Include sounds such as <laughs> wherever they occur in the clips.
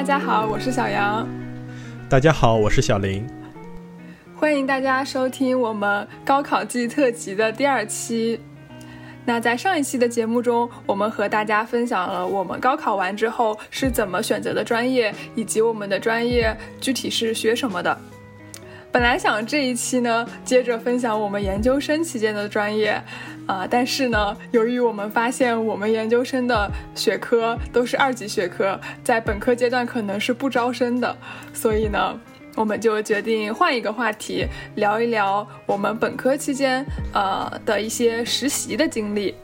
大家好，我是小杨。大家好，我是小林。欢迎大家收听我们高考季特辑的第二期。那在上一期的节目中，我们和大家分享了我们高考完之后是怎么选择的专业，以及我们的专业具体是学什么的。本来想这一期呢，接着分享我们研究生期间的专业，啊，但是呢，由于我们发现我们研究生的学科都是二级学科，在本科阶段可能是不招生的，所以呢，我们就决定换一个话题，聊一聊我们本科期间呃的一些实习的经历。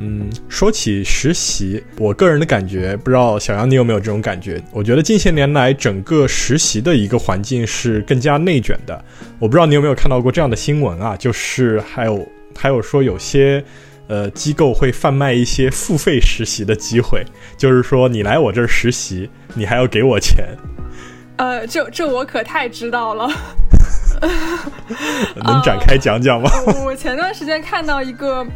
嗯，说起实习，我个人的感觉，不知道小杨你有没有这种感觉？我觉得近些年来，整个实习的一个环境是更加内卷的。我不知道你有没有看到过这样的新闻啊？就是还有还有说有些呃机构会贩卖一些付费实习的机会，就是说你来我这儿实习，你还要给我钱。呃，这这我可太知道了。<laughs> 能展开讲讲吗？我前段时间看到一个。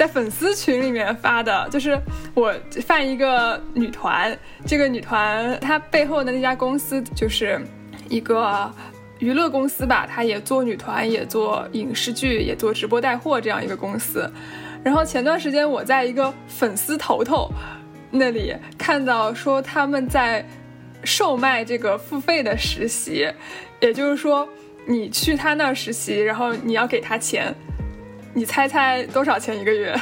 在粉丝群里面发的，就是我犯一个女团，这个女团她背后的那家公司就是一个娱乐公司吧，她也做女团，也做影视剧，也做直播带货这样一个公司。然后前段时间我在一个粉丝头头那里看到说他们在售卖这个付费的实习，也就是说你去他那儿实习，然后你要给他钱。你猜猜多少钱一个月？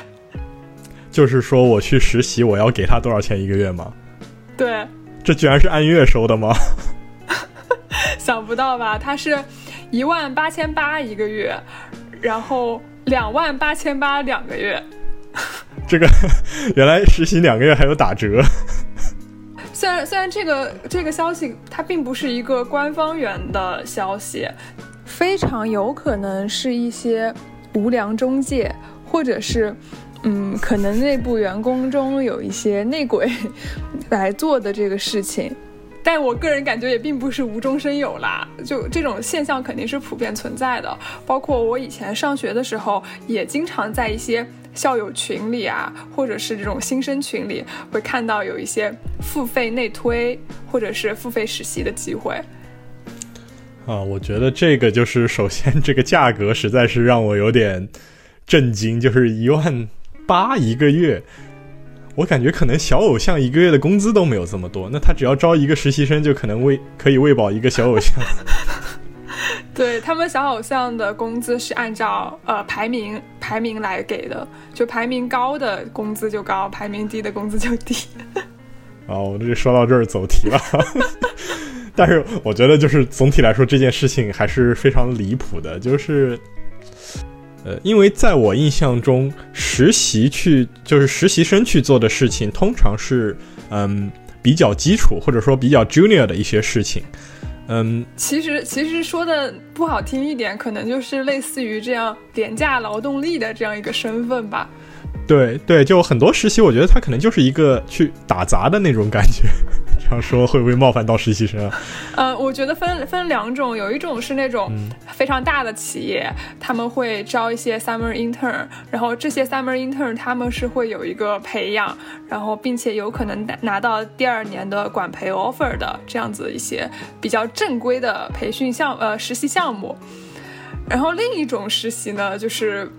<laughs> 就是说我去实习，我要给他多少钱一个月吗？对，这居然是按月收的吗？<laughs> 想不到吧？他是一万八千八一个月，然后两万八千八两个月。<laughs> 这个原来实习两个月还有打折。虽然虽然这个这个消息它并不是一个官方源的消息，非常有可能是一些。无良中介，或者是，嗯，可能内部员工中有一些内鬼 <laughs> 来做的这个事情，但我个人感觉也并不是无中生有啦，就这种现象肯定是普遍存在的。包括我以前上学的时候，也经常在一些校友群里啊，或者是这种新生群里，会看到有一些付费内推或者是付费实习的机会。啊，我觉得这个就是首先这个价格实在是让我有点震惊，就是一万八一个月，我感觉可能小偶像一个月的工资都没有这么多，那他只要招一个实习生就可能喂可以喂饱一个小偶像。<laughs> 对他们小偶像的工资是按照呃排名排名来给的，就排名高的工资就高，排名低的工资就低。<laughs> 啊，我这说到这儿走题了。<laughs> 但是我觉得，就是总体来说，这件事情还是非常离谱的。就是，呃，因为在我印象中，实习去就是实习生去做的事情，通常是嗯比较基础或者说比较 junior 的一些事情。嗯，其实其实说的不好听一点，可能就是类似于这样廉价劳动力的这样一个身份吧。对对，就很多实习，我觉得他可能就是一个去打杂的那种感觉。<laughs> 这样说会不会冒犯到实习生啊？呃，我觉得分分两种，有一种是那种非常大的企业，他们会招一些 summer intern，然后这些 summer intern 他们是会有一个培养，然后并且有可能拿拿到第二年的管培 offer 的这样子一些比较正规的培训项呃实习项目。然后另一种实习呢，就是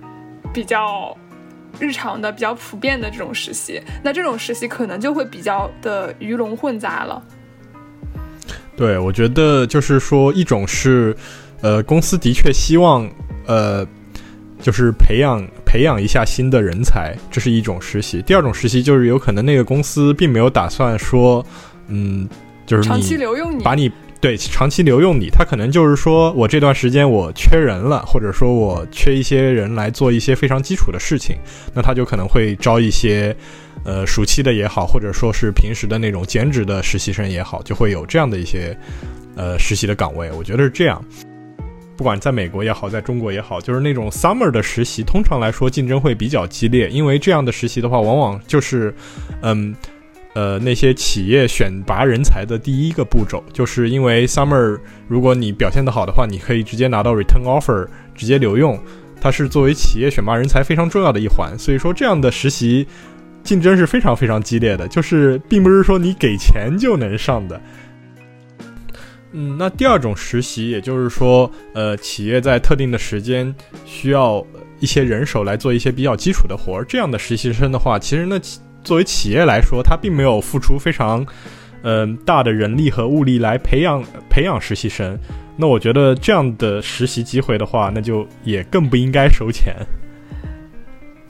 比较。日常的比较普遍的这种实习，那这种实习可能就会比较的鱼龙混杂了。对，我觉得就是说，一种是，呃，公司的确希望，呃，就是培养培养一下新的人才，这是一种实习。第二种实习就是有可能那个公司并没有打算说，嗯，就是长期留用你，把你。对，长期留用你，他可能就是说我这段时间我缺人了，或者说我缺一些人来做一些非常基础的事情，那他就可能会招一些，呃，暑期的也好，或者说是平时的那种兼职的实习生也好，就会有这样的一些，呃，实习的岗位。我觉得是这样，不管在美国也好，在中国也好，就是那种 summer 的实习，通常来说竞争会比较激烈，因为这样的实习的话，往往就是，嗯。呃，那些企业选拔人才的第一个步骤，就是因为 summer，如果你表现的好的话，你可以直接拿到 return offer，直接留用，它是作为企业选拔人才非常重要的一环。所以说，这样的实习，竞争是非常非常激烈的，就是并不是说你给钱就能上的。嗯，那第二种实习，也就是说，呃，企业在特定的时间需要一些人手来做一些比较基础的活儿，这样的实习生的话，其实呢，作为企业来说，他并没有付出非常，嗯，大的人力和物力来培养培养实习生。那我觉得这样的实习机会的话，那就也更不应该收钱。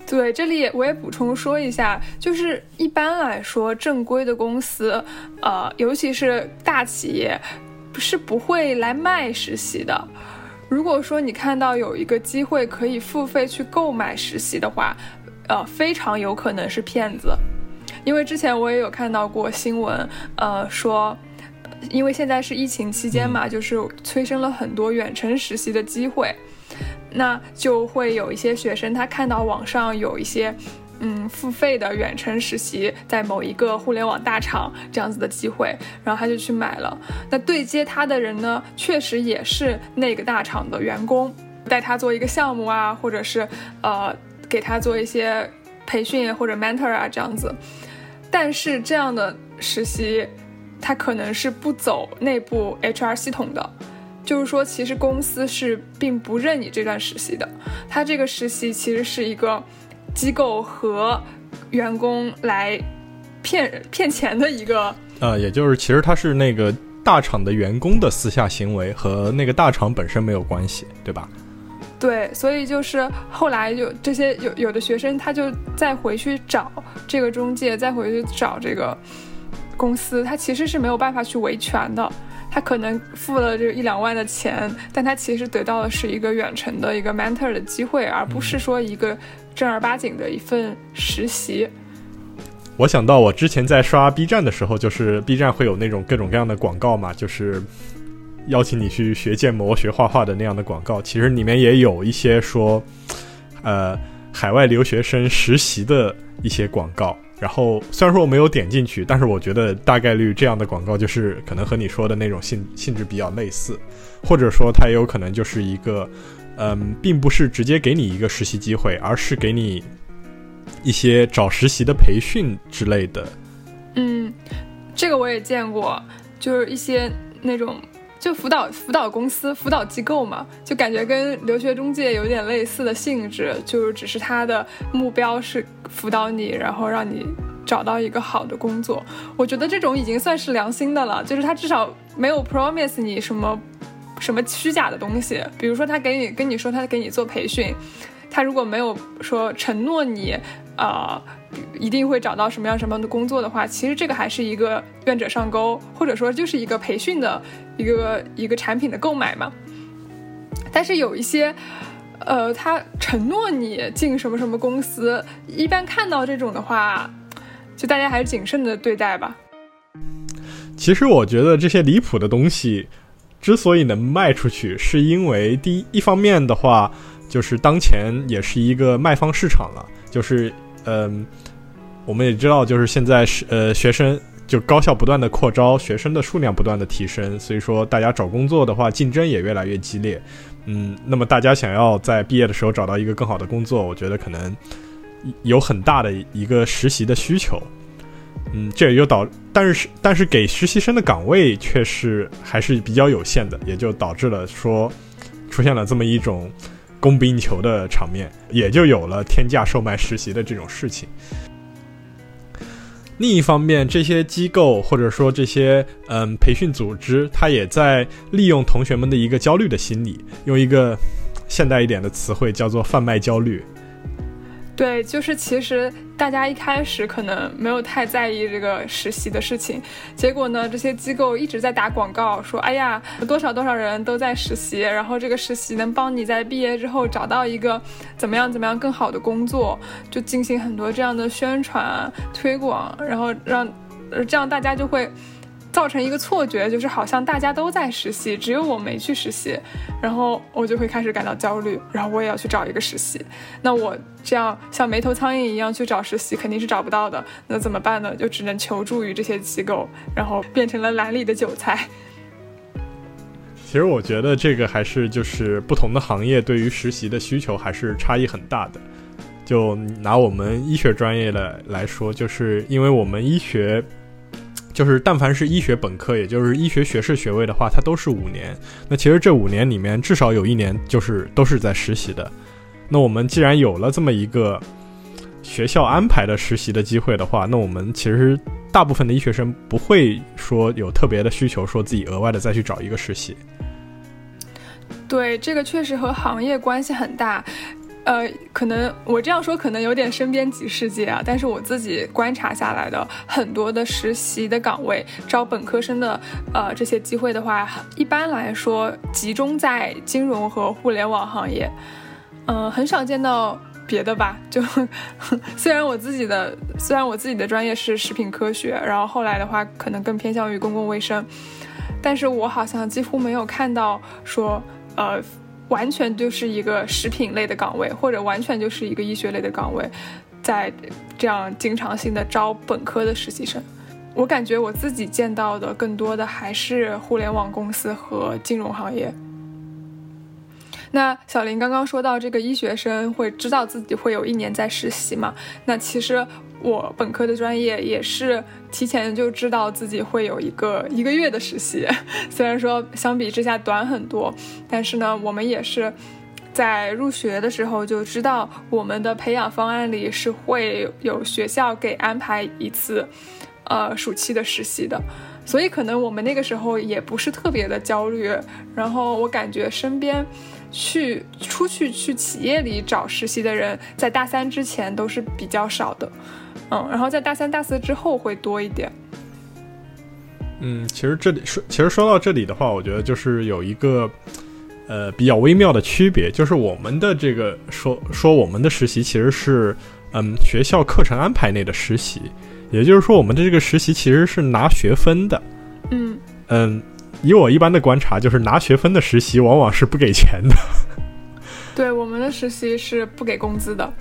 对，这里我也补充说一下，就是一般来说，正规的公司，呃，尤其是大企业。是不会来卖实习的。如果说你看到有一个机会可以付费去购买实习的话，呃，非常有可能是骗子。因为之前我也有看到过新闻，呃，说，因为现在是疫情期间嘛，就是催生了很多远程实习的机会，那就会有一些学生他看到网上有一些。嗯，付费的远程实习，在某一个互联网大厂这样子的机会，然后他就去买了。那对接他的人呢，确实也是那个大厂的员工，带他做一个项目啊，或者是呃给他做一些培训或者 mentor 啊这样子。但是这样的实习，他可能是不走内部 HR 系统的，就是说其实公司是并不认你这段实习的。他这个实习其实是一个。机构和员工来骗骗钱的一个，呃，也就是其实他是那个大厂的员工的私下行为，和那个大厂本身没有关系，对吧？对，所以就是后来有这些有有的学生，他就再回去找这个中介，再回去找这个公司，他其实是没有办法去维权的。他可能付了这一两万的钱，但他其实得到的是一个远程的一个 mentor 的机会，而不是说一个。正儿八经的一份实习，我想到我之前在刷 B 站的时候，就是 B 站会有那种各种各样的广告嘛，就是邀请你去学建模、学画画的那样的广告。其实里面也有一些说，呃，海外留学生实习的一些广告。然后虽然说我没有点进去，但是我觉得大概率这样的广告就是可能和你说的那种性性质比较类似，或者说它也有可能就是一个。嗯，并不是直接给你一个实习机会，而是给你一些找实习的培训之类的。嗯，这个我也见过，就是一些那种就辅导辅导公司、辅导机构嘛，就感觉跟留学中介有点类似的性质，就是只是他的目标是辅导你，然后让你找到一个好的工作。我觉得这种已经算是良心的了，就是他至少没有 promise 你什么。什么虚假的东西？比如说，他给你跟你说他给你做培训，他如果没有说承诺你，呃，一定会找到什么样什么样的工作的话，其实这个还是一个愿者上钩，或者说就是一个培训的一个一个产品的购买嘛。但是有一些，呃，他承诺你进什么什么公司，一般看到这种的话，就大家还是谨慎的对待吧。其实我觉得这些离谱的东西。之所以能卖出去，是因为第一一方面的话，就是当前也是一个卖方市场了。就是，嗯，我们也知道，就是现在是呃学生就高校不断的扩招，学生的数量不断的提升，所以说大家找工作的话，竞争也越来越激烈。嗯，那么大家想要在毕业的时候找到一个更好的工作，我觉得可能有很大的一个实习的需求。嗯，这也就导，但是但是给实习生的岗位却是还是比较有限的，也就导致了说出现了这么一种供不应求的场面，也就有了天价售卖实习的这种事情。另一方面，这些机构或者说这些嗯培训组织，它也在利用同学们的一个焦虑的心理，用一个现代一点的词汇叫做贩卖焦虑。对，就是其实大家一开始可能没有太在意这个实习的事情，结果呢，这些机构一直在打广告，说哎呀，多少多少人都在实习，然后这个实习能帮你在毕业之后找到一个怎么样怎么样更好的工作，就进行很多这样的宣传推广，然后让，这样大家就会。造成一个错觉，就是好像大家都在实习，只有我没去实习，然后我就会开始感到焦虑，然后我也要去找一个实习。那我这样像没头苍蝇一样去找实习，肯定是找不到的。那怎么办呢？就只能求助于这些机构，然后变成了蓝里的韭菜。其实我觉得这个还是就是不同的行业对于实习的需求还是差异很大的。就拿我们医学专业的来说，就是因为我们医学，就是但凡是医学本科，也就是医学学士学位的话，它都是五年。那其实这五年里面，至少有一年就是都是在实习的。那我们既然有了这么一个学校安排的实习的机会的话，那我们其实大部分的医学生不会说有特别的需求，说自己额外的再去找一个实习。对，这个确实和行业关系很大。呃，可能我这样说可能有点身边即世界啊，但是我自己观察下来的很多的实习的岗位，招本科生的呃这些机会的话，一般来说集中在金融和互联网行业。嗯，很少见到别的吧？就 <laughs> 虽然我自己的虽然我自己的专业是食品科学，然后后来的话可能更偏向于公共卫生，但是我好像几乎没有看到说呃完全就是一个食品类的岗位，或者完全就是一个医学类的岗位，在这样经常性的招本科的实习生。我感觉我自己见到的更多的还是互联网公司和金融行业。那小林刚刚说到这个医学生会知道自己会有一年在实习嘛？那其实我本科的专业也是提前就知道自己会有一个一个月的实习，<laughs> 虽然说相比之下短很多，但是呢，我们也是在入学的时候就知道我们的培养方案里是会有学校给安排一次，呃，暑期的实习的，所以可能我们那个时候也不是特别的焦虑，然后我感觉身边。去出去去企业里找实习的人，在大三之前都是比较少的，嗯，然后在大三、大四之后会多一点。嗯，其实这里说，其实说到这里的话，我觉得就是有一个呃比较微妙的区别，就是我们的这个说说我们的实习其实是嗯学校课程安排内的实习，也就是说我们的这个实习其实是拿学分的。嗯嗯。以我一般的观察，就是拿学分的实习往往是不给钱的。<laughs> 对，我们的实习是不给工资的。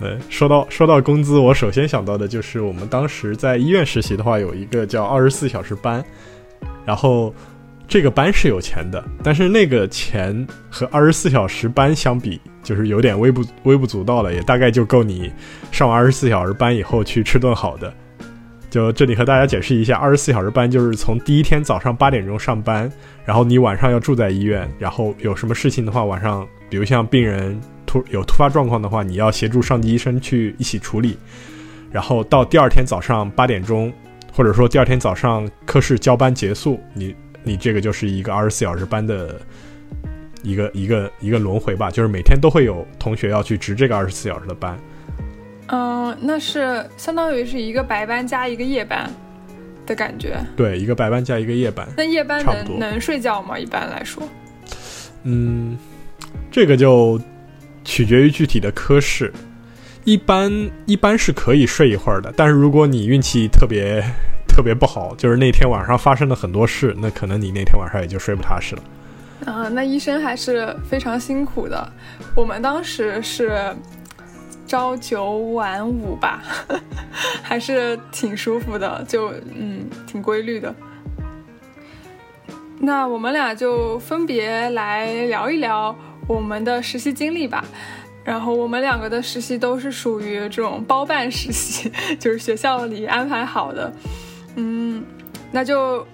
对，说到说到工资，我首先想到的就是我们当时在医院实习的话，有一个叫二十四小时班，然后这个班是有钱的，但是那个钱和二十四小时班相比，就是有点微不微不足道了，也大概就够你上完二十四小时班以后去吃顿好的。就这里和大家解释一下，二十四小时班就是从第一天早上八点钟上班，然后你晚上要住在医院，然后有什么事情的话，晚上比如像病人突有突发状况的话，你要协助上级医生去一起处理，然后到第二天早上八点钟，或者说第二天早上科室交班结束，你你这个就是一个二十四小时班的一个一个一个轮回吧，就是每天都会有同学要去值这个二十四小时的班。嗯，那是相当于是一个白班加一个夜班的感觉。对，一个白班加一个夜班。那夜班能能睡觉吗？一般来说，嗯，这个就取决于具体的科室。一般一般是可以睡一会儿的，但是如果你运气特别 <laughs> 特别不好，就是那天晚上发生了很多事，那可能你那天晚上也就睡不踏实了。啊，那医生还是非常辛苦的。我们当时是。朝九晚五吧，<laughs> 还是挺舒服的，就嗯，挺规律的。那我们俩就分别来聊一聊我们的实习经历吧。然后我们两个的实习都是属于这种包办实习，<laughs> 就是学校里安排好的。嗯，那就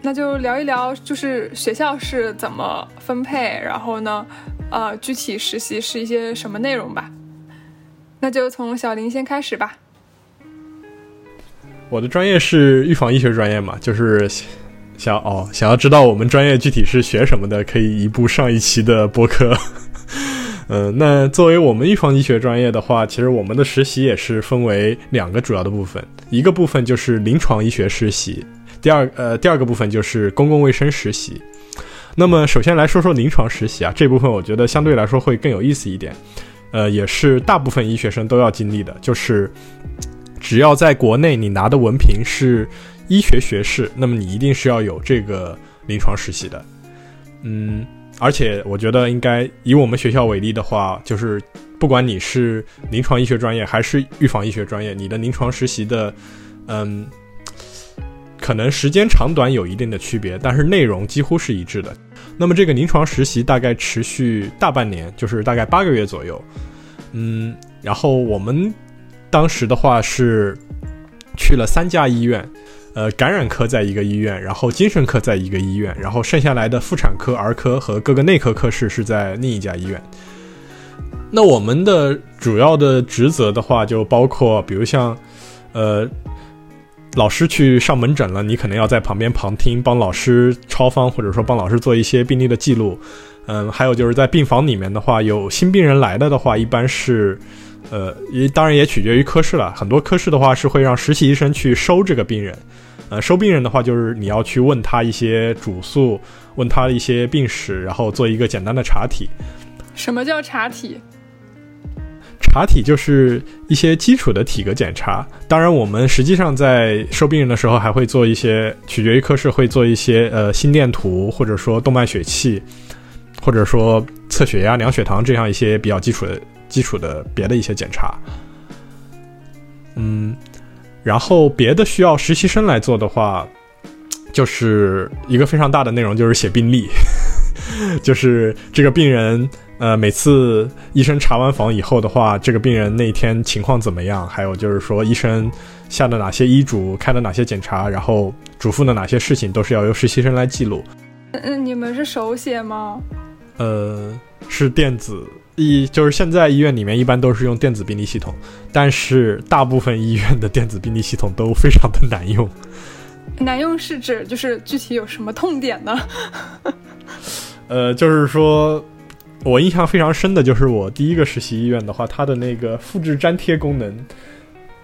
那就聊一聊，就是学校是怎么分配，然后呢，呃，具体实习是一些什么内容吧。那就从小林先开始吧。我的专业是预防医学专业嘛，就是想哦，想要知道我们专业具体是学什么的，可以移步上一期的播客。<laughs> 嗯，那作为我们预防医学专业的话，其实我们的实习也是分为两个主要的部分，一个部分就是临床医学实习，第二呃第二个部分就是公共卫生实习。那么首先来说说临床实习啊，这部分我觉得相对来说会更有意思一点。呃，也是大部分医学生都要经历的，就是只要在国内你拿的文凭是医学学士，那么你一定是要有这个临床实习的。嗯，而且我觉得应该以我们学校为例的话，就是不管你是临床医学专业还是预防医学专业，你的临床实习的，嗯，可能时间长短有一定的区别，但是内容几乎是一致的。那么这个临床实习大概持续大半年，就是大概八个月左右。嗯，然后我们当时的话是去了三家医院，呃，感染科在一个医院，然后精神科在一个医院，然后剩下来的妇产科、儿科和各个内科科室是在另一家医院。那我们的主要的职责的话，就包括比如像，呃，老师去上门诊了，你可能要在旁边旁听，帮老师抄方，或者说帮老师做一些病例的记录。嗯，还有就是在病房里面的话，有新病人来了的话，一般是，呃，也当然也取决于科室了。很多科室的话是会让实习医生去收这个病人，呃，收病人的话就是你要去问他一些主诉，问他一些病史，然后做一个简单的查体。什么叫查体？查体就是一些基础的体格检查，当然我们实际上在收病人的时候还会做一些，取决于科室会做一些呃心电图，或者说动脉血气，或者说测血压、量血糖这样一些比较基础的基础的别的一些检查。嗯，然后别的需要实习生来做的话，就是一个非常大的内容就是写病历，<laughs> 就是这个病人。呃，每次医生查完房以后的话，这个病人那天情况怎么样？还有就是说，医生下的哪些医嘱，开的哪些检查，然后嘱咐的哪些事情，都是要由实习生来记录。嗯，你们是手写吗？呃，是电子，一就是现在医院里面一般都是用电子病历系统，但是大部分医院的电子病历系统都非常的难用。难用是指就是具体有什么痛点呢？<laughs> 呃，就是说。我印象非常深的就是我第一个实习医院的话，它的那个复制粘贴功能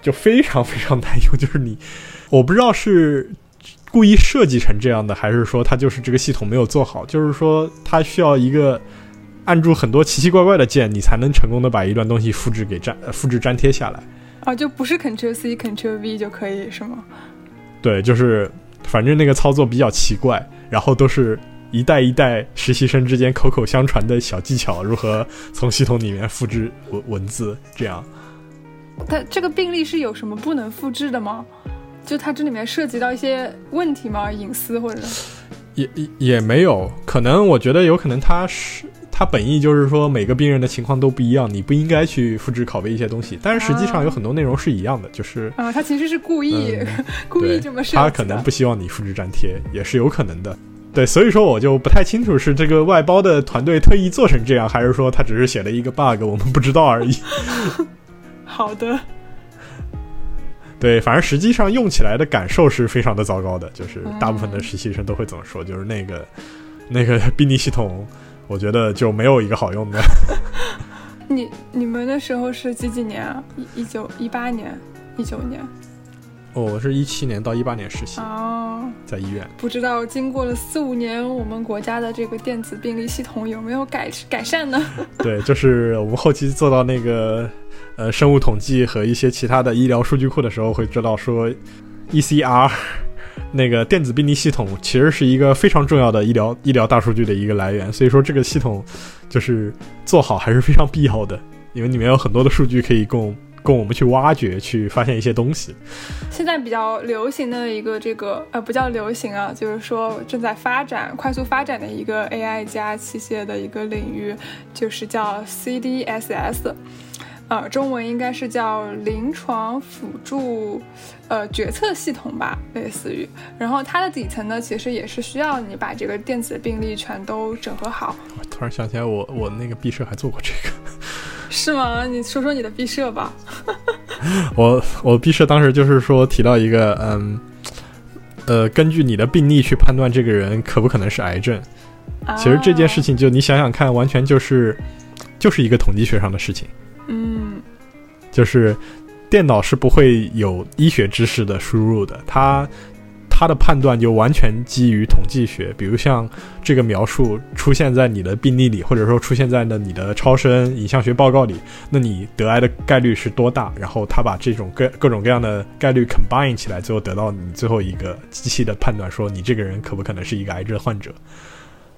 就非常非常难用。就是你，我不知道是故意设计成这样的，还是说它就是这个系统没有做好。就是说它需要一个按住很多奇奇怪怪的键，你才能成功的把一段东西复制给粘复制粘贴下来。啊，就不是 Ctrl C Ctrl V 就可以是吗？对，就是反正那个操作比较奇怪，然后都是。一代一代实习生之间口口相传的小技巧，如何从系统里面复制文文字？这样，它这个病例是有什么不能复制的吗？就它这里面涉及到一些问题吗？隐私或者？也也也没有，可能我觉得有可能它是它本意就是说每个病人的情况都不一样，你不应该去复制拷贝一些东西。但是实际上有很多内容是一样的，就是啊，他其实是故意 <laughs> 故意这么设计他可能不希望你复制粘贴，也是有可能的。对，所以说我就不太清楚是这个外包的团队特意做成这样，还是说他只是写了一个 bug，我们不知道而已。<laughs> 好的。对，反正实际上用起来的感受是非常的糟糕的，就是大部分的实习生都会怎么说，就是那个那个 <laughs> 病历系统，我觉得就没有一个好用的。<laughs> 你你们那时候是几几年啊？一一九一八年，一九年。哦，我是一七年到一八年实习哦，在医院。不知道经过了四五年，我们国家的这个电子病历系统有没有改改善呢？<laughs> <laughs> 对，就是我们后期做到那个呃生物统计和一些其他的医疗数据库的时候，会知道说，ECR <laughs> 那个电子病历系统其实是一个非常重要的医疗医疗大数据的一个来源。所以说这个系统就是做好还是非常必要的，因为里面有很多的数据可以供。供我们去挖掘，去发现一些东西。现在比较流行的一个这个呃，不叫流行啊，就是说正在发展、快速发展的一个 AI 加器械的一个领域，就是叫 CDSS，呃，中文应该是叫临床辅助呃决策系统吧，类似于。然后它的底层呢，其实也是需要你把这个电子病历全都整合好。我突然想起来，我我那个毕设还做过这个。是吗？你说说你的毕设吧。<laughs> 我我毕设当时就是说提到一个，嗯，呃，根据你的病例去判断这个人可不可能是癌症。其实这件事情就你想想看，完全就是就是一个统计学上的事情。嗯，就是电脑是不会有医学知识的输入的，它。他的判断就完全基于统计学，比如像这个描述出现在你的病例里，或者说出现在了你的超声影像学报告里，那你得癌的概率是多大？然后他把这种各各种各样的概率 combine 起来，最后得到你最后一个机器的判断，说你这个人可不可能是一个癌症患者？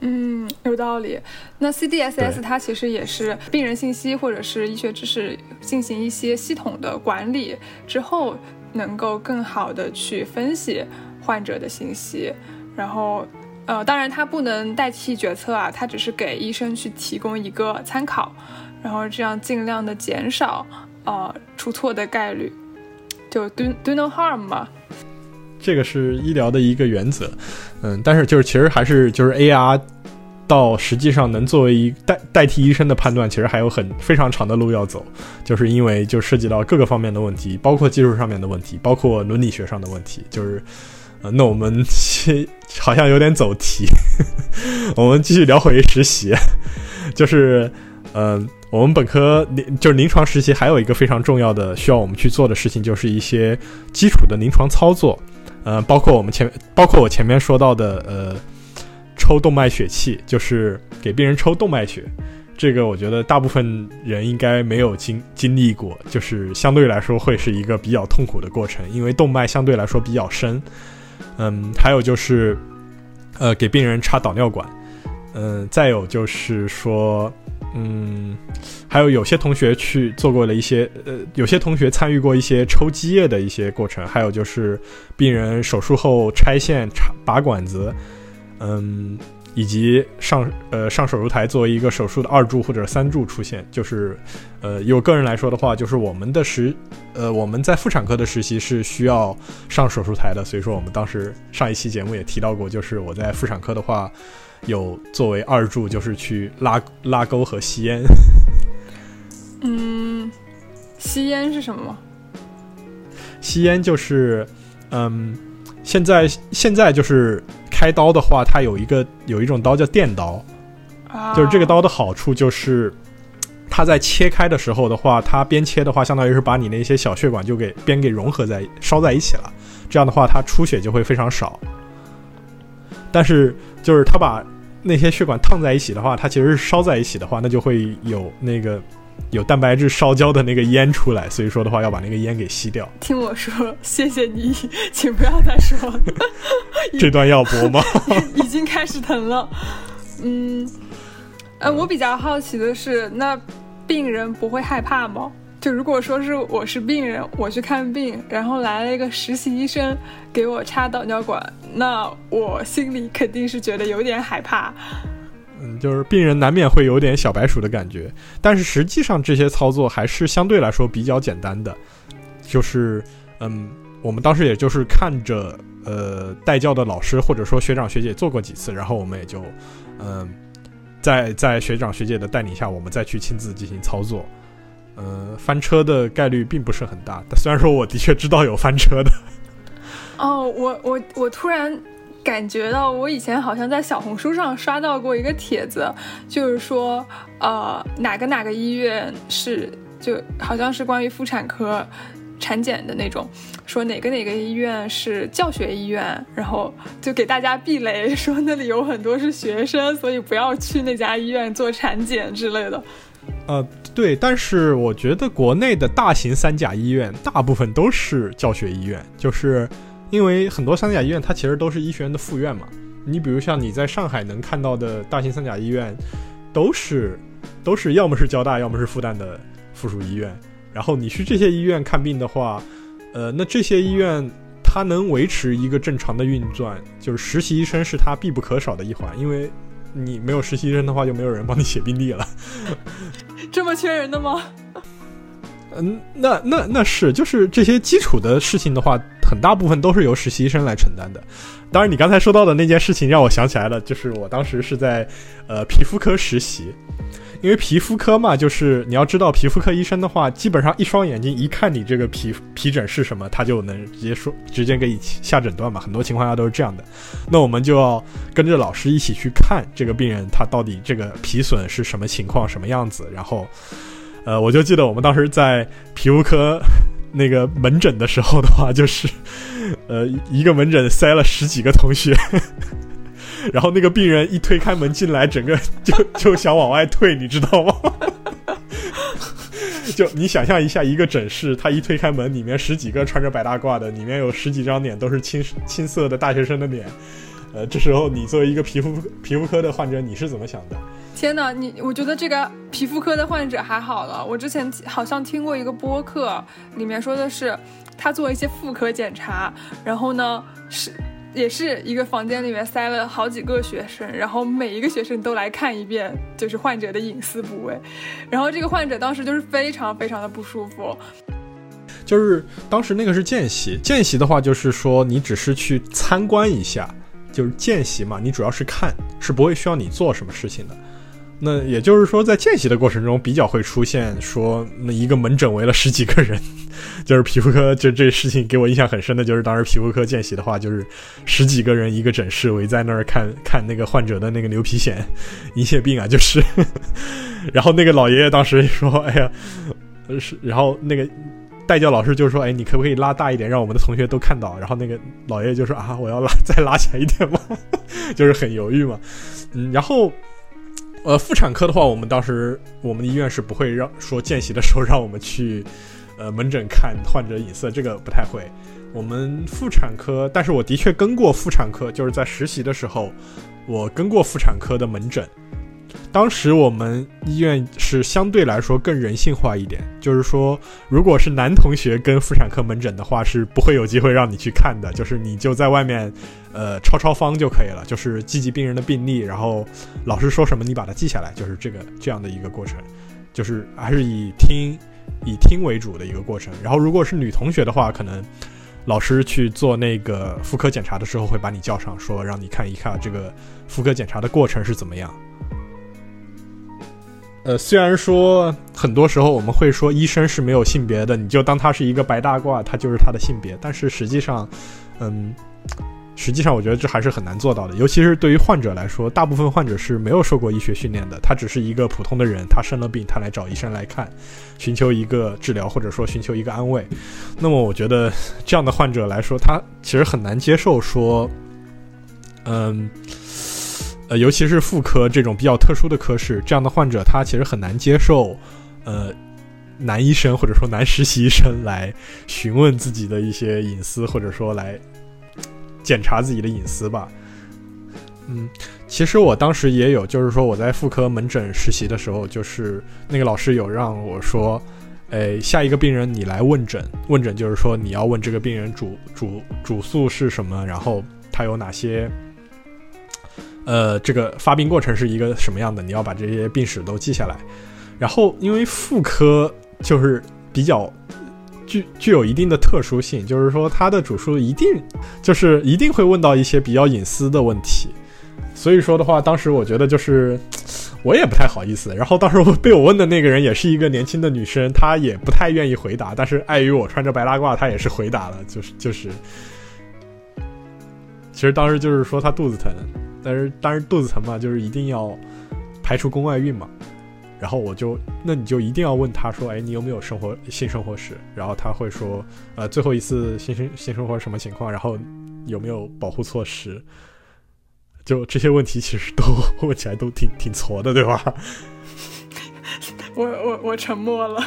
嗯，有道理。那 CDSS 它其实也是病人信息或者是医学知识进行一些系统的管理之后，能够更好的去分析。患者的信息，然后呃，当然它不能代替决策啊，它只是给医生去提供一个参考，然后这样尽量的减少呃出错的概率，就 do do no harm 嘛。这个是医疗的一个原则，嗯，但是就是其实还是就是 AR 到实际上能作为一代代替医生的判断，其实还有很非常长的路要走，就是因为就涉及到各个方面的问题，包括技术上面的问题，包括伦理学上的问题，就是。那我们先好像有点走题，<laughs> 我们继续聊回实习。就是，嗯，我们本科临就是临床实习，还有一个非常重要的需要我们去做的事情，就是一些基础的临床操作。呃，包括我们前，包括我前面说到的，呃，抽动脉血气，就是给病人抽动脉血。这个我觉得大部分人应该没有经经历过，就是相对来说会是一个比较痛苦的过程，因为动脉相对来说比较深。嗯，还有就是，呃，给病人插导尿管，嗯，再有就是说，嗯，还有有些同学去做过了一些，呃，有些同学参与过一些抽积液的一些过程，还有就是病人手术后拆线插拔管子，嗯。以及上呃上手术台作为一个手术的二柱或者三柱出现，就是，呃，有个人来说的话，就是我们的实，呃，我们在妇产科的实习是需要上手术台的，所以说我们当时上一期节目也提到过，就是我在妇产科的话，有作为二柱，就是去拉拉钩和吸烟。<laughs> 嗯，吸烟是什么？吸烟就是，嗯，现在现在就是。开刀的话，它有一个有一种刀叫电刀，就是这个刀的好处就是，它在切开的时候的话，它边切的话，相当于是把你那些小血管就给边给融合在烧在一起了，这样的话它出血就会非常少。但是就是它把那些血管烫在一起的话，它其实是烧在一起的话，那就会有那个。有蛋白质烧焦的那个烟出来，所以说的话要把那个烟给吸掉。听我说，谢谢你，请不要再说。这段要播吗？已经开始疼了。嗯，呃，我比较好奇的是，那病人不会害怕吗？就如果说是我是病人，我去看病，然后来了一个实习医生给我插导尿管，那我心里肯定是觉得有点害怕。嗯，就是病人难免会有点小白鼠的感觉，但是实际上这些操作还是相对来说比较简单的。就是，嗯，我们当时也就是看着呃带教的老师或者说学长学姐做过几次，然后我们也就，嗯，在在学长学姐的带领下，我们再去亲自进行操作。呃，翻车的概率并不是很大，虽然说我的确知道有翻车的。哦，我我我突然。感觉到我以前好像在小红书上刷到过一个帖子，就是说，呃，哪个哪个医院是，就好像是关于妇产科产检的那种，说哪个哪个医院是教学医院，然后就给大家避雷，说那里有很多是学生，所以不要去那家医院做产检之类的。呃，对，但是我觉得国内的大型三甲医院大部分都是教学医院，就是。因为很多三甲医院它其实都是医学院的附院嘛，你比如像你在上海能看到的大型三甲医院，都是都是要么是交大，要么是复旦的附属医院。然后你去这些医院看病的话，呃，那这些医院它能维持一个正常的运转，就是实习医生是它必不可少的一环，因为你没有实习医生的话，就没有人帮你写病历了。<laughs> 这么缺人的吗？嗯，那那那是就是这些基础的事情的话。很大部分都是由实习医生来承担的。当然，你刚才说到的那件事情让我想起来了，就是我当时是在呃皮肤科实习，因为皮肤科嘛，就是你要知道皮肤科医生的话，基本上一双眼睛一看你这个皮皮疹是什么，他就能直接说直接给你下诊断嘛。很多情况下都是这样的。那我们就要跟着老师一起去看这个病人他到底这个皮损是什么情况、什么样子。然后，呃，我就记得我们当时在皮肤科。那个门诊的时候的话，就是，呃，一个门诊塞了十几个同学，<laughs> 然后那个病人一推开门进来，整个就就想往外退，你知道吗？<laughs> 就你想象一下，一个诊室，他一推开门，里面十几个穿着白大褂的，里面有十几张脸都是青青涩的大学生的脸，呃，这时候你作为一个皮肤皮肤科的患者，你是怎么想的？天哪，你我觉得这个皮肤科的患者还好了。我之前好像听过一个播客，里面说的是他做一些妇科检查，然后呢是也是一个房间里面塞了好几个学生，然后每一个学生都来看一遍，就是患者的隐私部位。然后这个患者当时就是非常非常的不舒服。就是当时那个是见习，见习的话就是说你只是去参观一下，就是见习嘛，你主要是看，是不会需要你做什么事情的。那也就是说，在见习的过程中，比较会出现说，那一个门诊围了十几个人，就是皮肤科，就这事情给我印象很深的，就是当时皮肤科见习的话，就是十几个人一个诊室围在那儿看看那个患者的那个牛皮癣、银屑病啊，就是，<laughs> 然后那个老爷爷当时说，哎呀，是，然后那个代教老师就说，哎，你可不可以拉大一点，让我们的同学都看到？然后那个老爷爷就说，啊，我要拉 <laughs> 再拉起来一点嘛，<laughs> 就是很犹豫嘛，嗯，然后。呃，妇产科的话，我们当时我们医院是不会让说见习的时候让我们去，呃，门诊看患者隐私，这个不太会。我们妇产科，但是我的确跟过妇产科，就是在实习的时候，我跟过妇产科的门诊。当时我们医院是相对来说更人性化一点，就是说，如果是男同学跟妇产科门诊的话，是不会有机会让你去看的，就是你就在外面，呃，抄抄方就可以了，就是记记病人的病历，然后老师说什么你把它记下来，就是这个这样的一个过程，就是还是以听以听为主的一个过程。然后如果是女同学的话，可能老师去做那个妇科检查的时候会把你叫上，说让你看一看这个妇科检查的过程是怎么样。呃，虽然说很多时候我们会说医生是没有性别的，你就当他是一个白大褂，他就是他的性别。但是实际上，嗯，实际上我觉得这还是很难做到的。尤其是对于患者来说，大部分患者是没有受过医学训练的，他只是一个普通的人，他生了病，他来找医生来看，寻求一个治疗或者说寻求一个安慰。那么我觉得这样的患者来说，他其实很难接受说，嗯。呃，尤其是妇科这种比较特殊的科室，这样的患者他其实很难接受，呃，男医生或者说男实习医生来询问自己的一些隐私，或者说来检查自己的隐私吧。嗯，其实我当时也有，就是说我在妇科门诊实习的时候，就是那个老师有让我说，哎，下一个病人你来问诊，问诊就是说你要问这个病人主主主诉是什么，然后他有哪些。呃，这个发病过程是一个什么样的？你要把这些病史都记下来。然后，因为妇科就是比较具具有一定的特殊性，就是说他的主述一定就是一定会问到一些比较隐私的问题。所以说的话，当时我觉得就是 <tsk> 我也不太好意思。然后当时被我问的那个人也是一个年轻的女生，她也不太愿意回答。但是碍于我穿着白大褂，她也是回答了，就是就是。其实当时就是说她肚子疼。但是，但是肚子疼嘛，就是一定要排除宫外孕嘛。然后我就，那你就一定要问他说，哎，你有没有生活性生活史？然后他会说，呃，最后一次性生性生活什么情况？然后有没有保护措施？就这些问题，其实都问起来都挺挺挫的，对吧？我我我沉默了。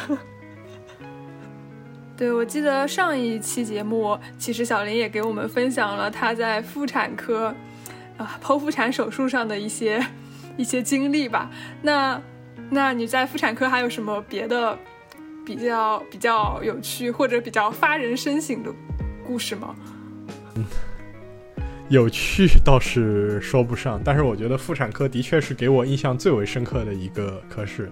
对，我记得上一期节目，其实小林也给我们分享了他在妇产科。啊，剖腹产手术上的一些一些经历吧。那那你在妇产科还有什么别的比较比较有趣或者比较发人深省的故事吗？嗯，<laughs> 有趣倒是说不上，但是我觉得妇产科的确是给我印象最为深刻的一个科室，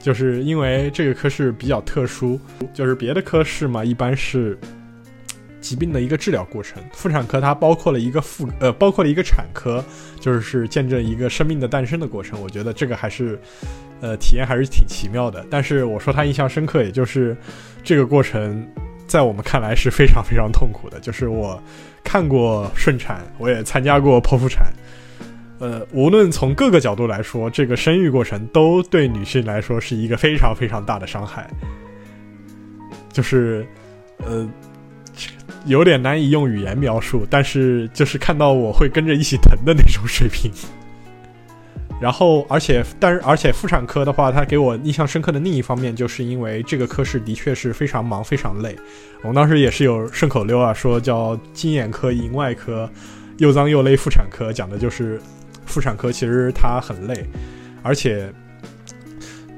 就是因为这个科室比较特殊，就是别的科室嘛，一般是。疾病的一个治疗过程，妇产科它包括了一个妇呃，包括了一个产科，就是见证一个生命的诞生的过程。我觉得这个还是，呃，体验还是挺奇妙的。但是我说它印象深刻，也就是这个过程在我们看来是非常非常痛苦的。就是我看过顺产，我也参加过剖腹产，呃，无论从各个角度来说，这个生育过程都对女性来说是一个非常非常大的伤害。就是，呃。有点难以用语言描述，但是就是看到我会跟着一起疼的那种水平。<laughs> 然后，而且，但是，而且妇产科的话，它给我印象深刻的另一方面，就是因为这个科室的确是非常忙、非常累。我们当时也是有顺口溜啊，说叫“金眼科、银外科，又脏又累妇产科”，讲的就是妇产科其实它很累，而且。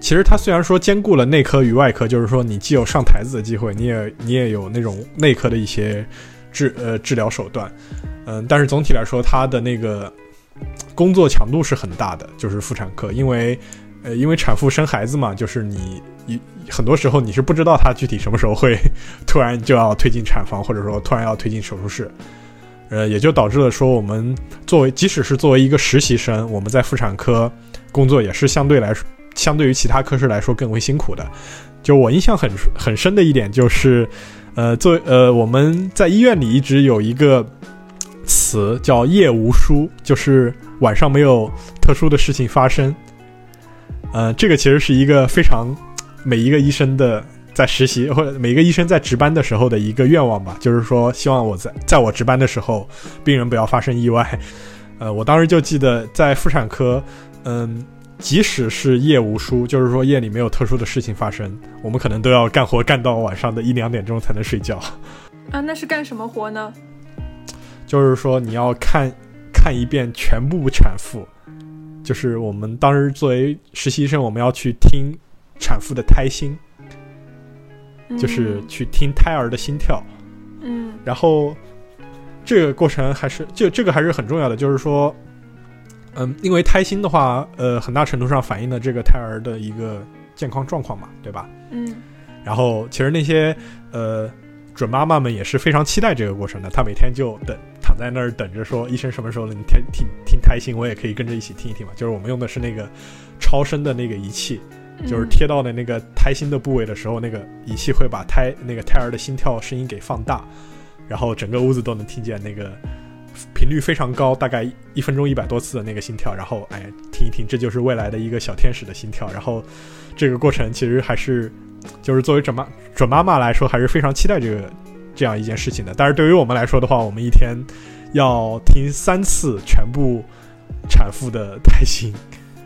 其实它虽然说兼顾了内科与外科，就是说你既有上台子的机会，你也你也有那种内科的一些治呃治疗手段，嗯，但是总体来说，他的那个工作强度是很大的，就是妇产科，因为呃因为产妇生孩子嘛，就是你一很多时候你是不知道她具体什么时候会突然就要推进产房，或者说突然要推进手术室，呃，也就导致了说我们作为即使是作为一个实习生，我们在妇产科工作也是相对来说，相对于其他科室来说更为辛苦的。就我印象很很深的一点就是。呃，作为呃，我们在医院里一直有一个词叫“夜无书”，就是晚上没有特殊的事情发生。呃，这个其实是一个非常每一个医生的在实习或者每一个医生在值班的时候的一个愿望吧，就是说希望我在在我值班的时候，病人不要发生意外。呃，我当时就记得在妇产科，嗯。即使是夜无书，就是说夜里没有特殊的事情发生，我们可能都要干活干到晚上的一两点钟才能睡觉。啊，那是干什么活呢？就是说你要看看一遍全部产妇，就是我们当时作为实习生，我们要去听产妇的胎心，就是去听胎儿的心跳。嗯，然后这个过程还是就这个还是很重要的，就是说。嗯，因为胎心的话，呃，很大程度上反映了这个胎儿的一个健康状况嘛，对吧？嗯。然后，其实那些呃准妈妈们也是非常期待这个过程的，她每天就等躺在那儿等着，说医生什么时候能听听听胎心，我也可以跟着一起听一听嘛。就是我们用的是那个超声的那个仪器，就是贴到的那个胎心的部位的时候，那个仪器会把胎那个胎儿的心跳声音给放大，然后整个屋子都能听见那个。频率非常高，大概一分钟一百多次的那个心跳，然后哎，听一听，这就是未来的一个小天使的心跳。然后这个过程其实还是，就是作为准妈准妈妈来说，还是非常期待这个这样一件事情的。但是对于我们来说的话，我们一天要听三次全部产妇的 <laughs> 胎心。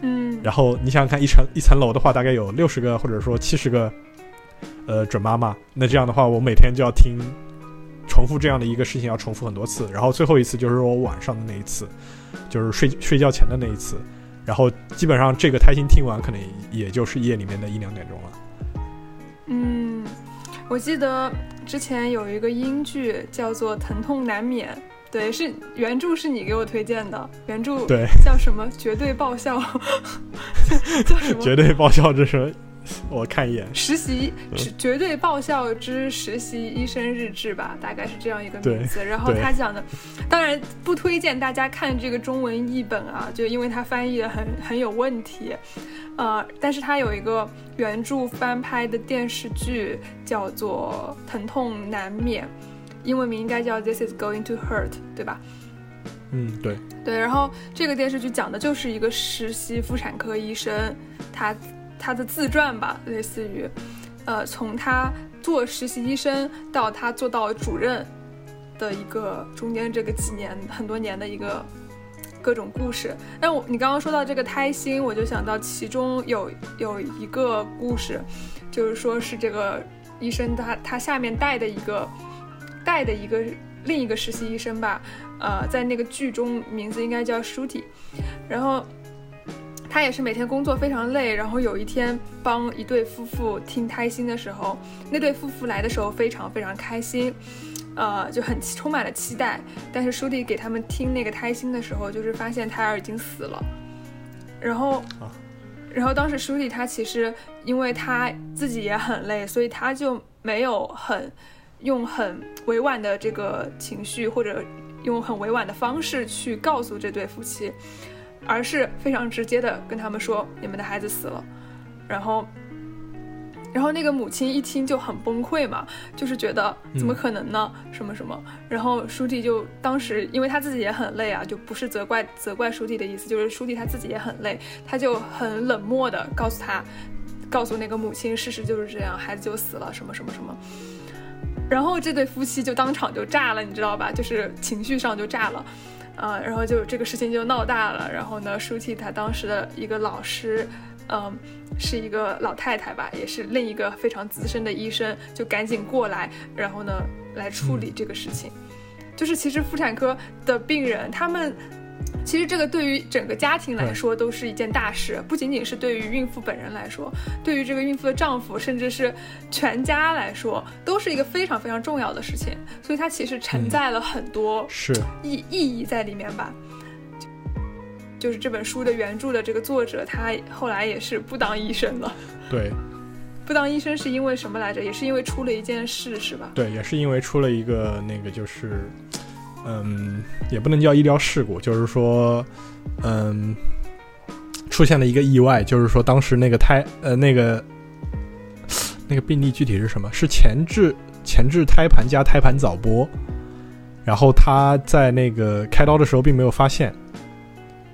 嗯，然后你想想看，一层一层楼的话，大概有六十个或者说七十个呃准妈妈，那这样的话，我每天就要听。重复这样的一个事情要重复很多次，然后最后一次就是我晚上的那一次，就是睡睡觉前的那一次，然后基本上这个胎心听完，可能也就是夜里面的一两点钟了。嗯，我记得之前有一个英剧叫做《疼痛难免》，对，是原著是你给我推荐的，原著对叫什么？绝对爆笑，<laughs> 叫什么？绝对爆笑这是。<laughs> 我看一眼，实习绝对爆笑之实习医生日志吧，大概是这样一个名字。然后他讲的，当然不推荐大家看这个中文译本啊，就因为它翻译的很很有问题。呃，但是它有一个原著翻拍的电视剧叫做《疼痛难免》，英文名应该叫《This Is Going to Hurt》，对吧？嗯，对。对，然后这个电视剧讲的就是一个实习妇产科医生，他。他的自传吧，类似于，呃，从他做实习医生到他做到主任的一个中间这个几年很多年的一个各种故事。但我你刚刚说到这个胎心，我就想到其中有有一个故事，就是说是这个医生他他下面带的一个带的一个另一个实习医生吧，呃，在那个剧中名字应该叫舒体，然后。他也是每天工作非常累，然后有一天帮一对夫妇听胎心的时候，那对夫妇来的时候非常非常开心，呃，就很充满了期待。但是舒迪给他们听那个胎心的时候，就是发现胎儿已经死了。然后，然后当时舒迪他其实因为他自己也很累，所以他就没有很用很委婉的这个情绪或者用很委婉的方式去告诉这对夫妻。而是非常直接的跟他们说：“你们的孩子死了。”然后，然后那个母亲一听就很崩溃嘛，就是觉得怎么可能呢？什么什么？然后舒弟就当时，因为他自己也很累啊，就不是责怪责怪舒弟的意思，就是舒弟他自己也很累，他就很冷漠的告诉他，告诉那个母亲，事实就是这样，孩子就死了，什么什么什么。然后这对夫妻就当场就炸了，你知道吧？就是情绪上就炸了。啊，然后就这个事情就闹大了。然后呢，舒淇她当时的一个老师，嗯，是一个老太太吧，也是另一个非常资深的医生，就赶紧过来，然后呢来处理这个事情。就是其实妇产科的病人，他们其实这个对于整个家庭来说都是一件大事，不仅仅是对于孕妇本人来说，对于这个孕妇的丈夫，甚至是全家来说，都是一个非常非常重要的事情。所以它其实承载了很多是意意义在里面吧。就是这本书的原著的这个作者，他后来也是不当医生了。对，不当医生是因为什么来着？也是因为出了一件事，是吧？对，也是因为出了一个那个就是。嗯，也不能叫医疗事故，就是说，嗯，出现了一个意外，就是说当时那个胎，呃，那个那个病例具体是什么？是前置前置胎盘加胎盘早剥，然后他在那个开刀的时候并没有发现，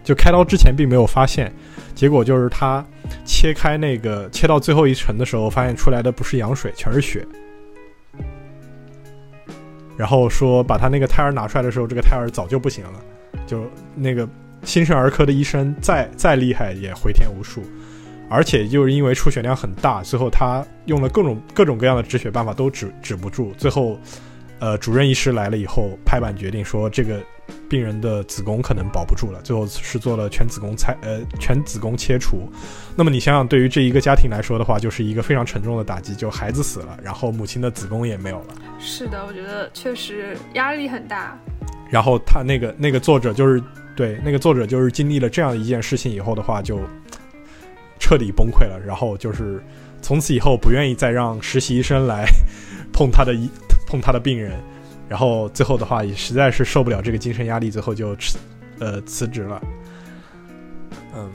就开刀之前并没有发现，结果就是他切开那个切到最后一层的时候，发现出来的不是羊水，全是血。然后说把他那个胎儿拿出来的时候，这个胎儿早就不行了，就那个新生儿科的医生再再厉害也回天无术，而且就是因为出血量很大，最后他用了各种各种各样的止血办法都止止不住，最后，呃，主任医师来了以后拍板决定说这个。病人的子宫可能保不住了，最后是做了全子宫拆呃全子宫切除。那么你想想，对于这一个家庭来说的话，就是一个非常沉重的打击，就孩子死了，然后母亲的子宫也没有了。是的，我觉得确实压力很大。然后他那个那个作者就是对那个作者就是经历了这样一件事情以后的话，就彻底崩溃了。然后就是从此以后不愿意再让实习医生来碰他的一碰他的病人。然后最后的话也实在是受不了这个精神压力，最后就辞，呃辞职了。嗯，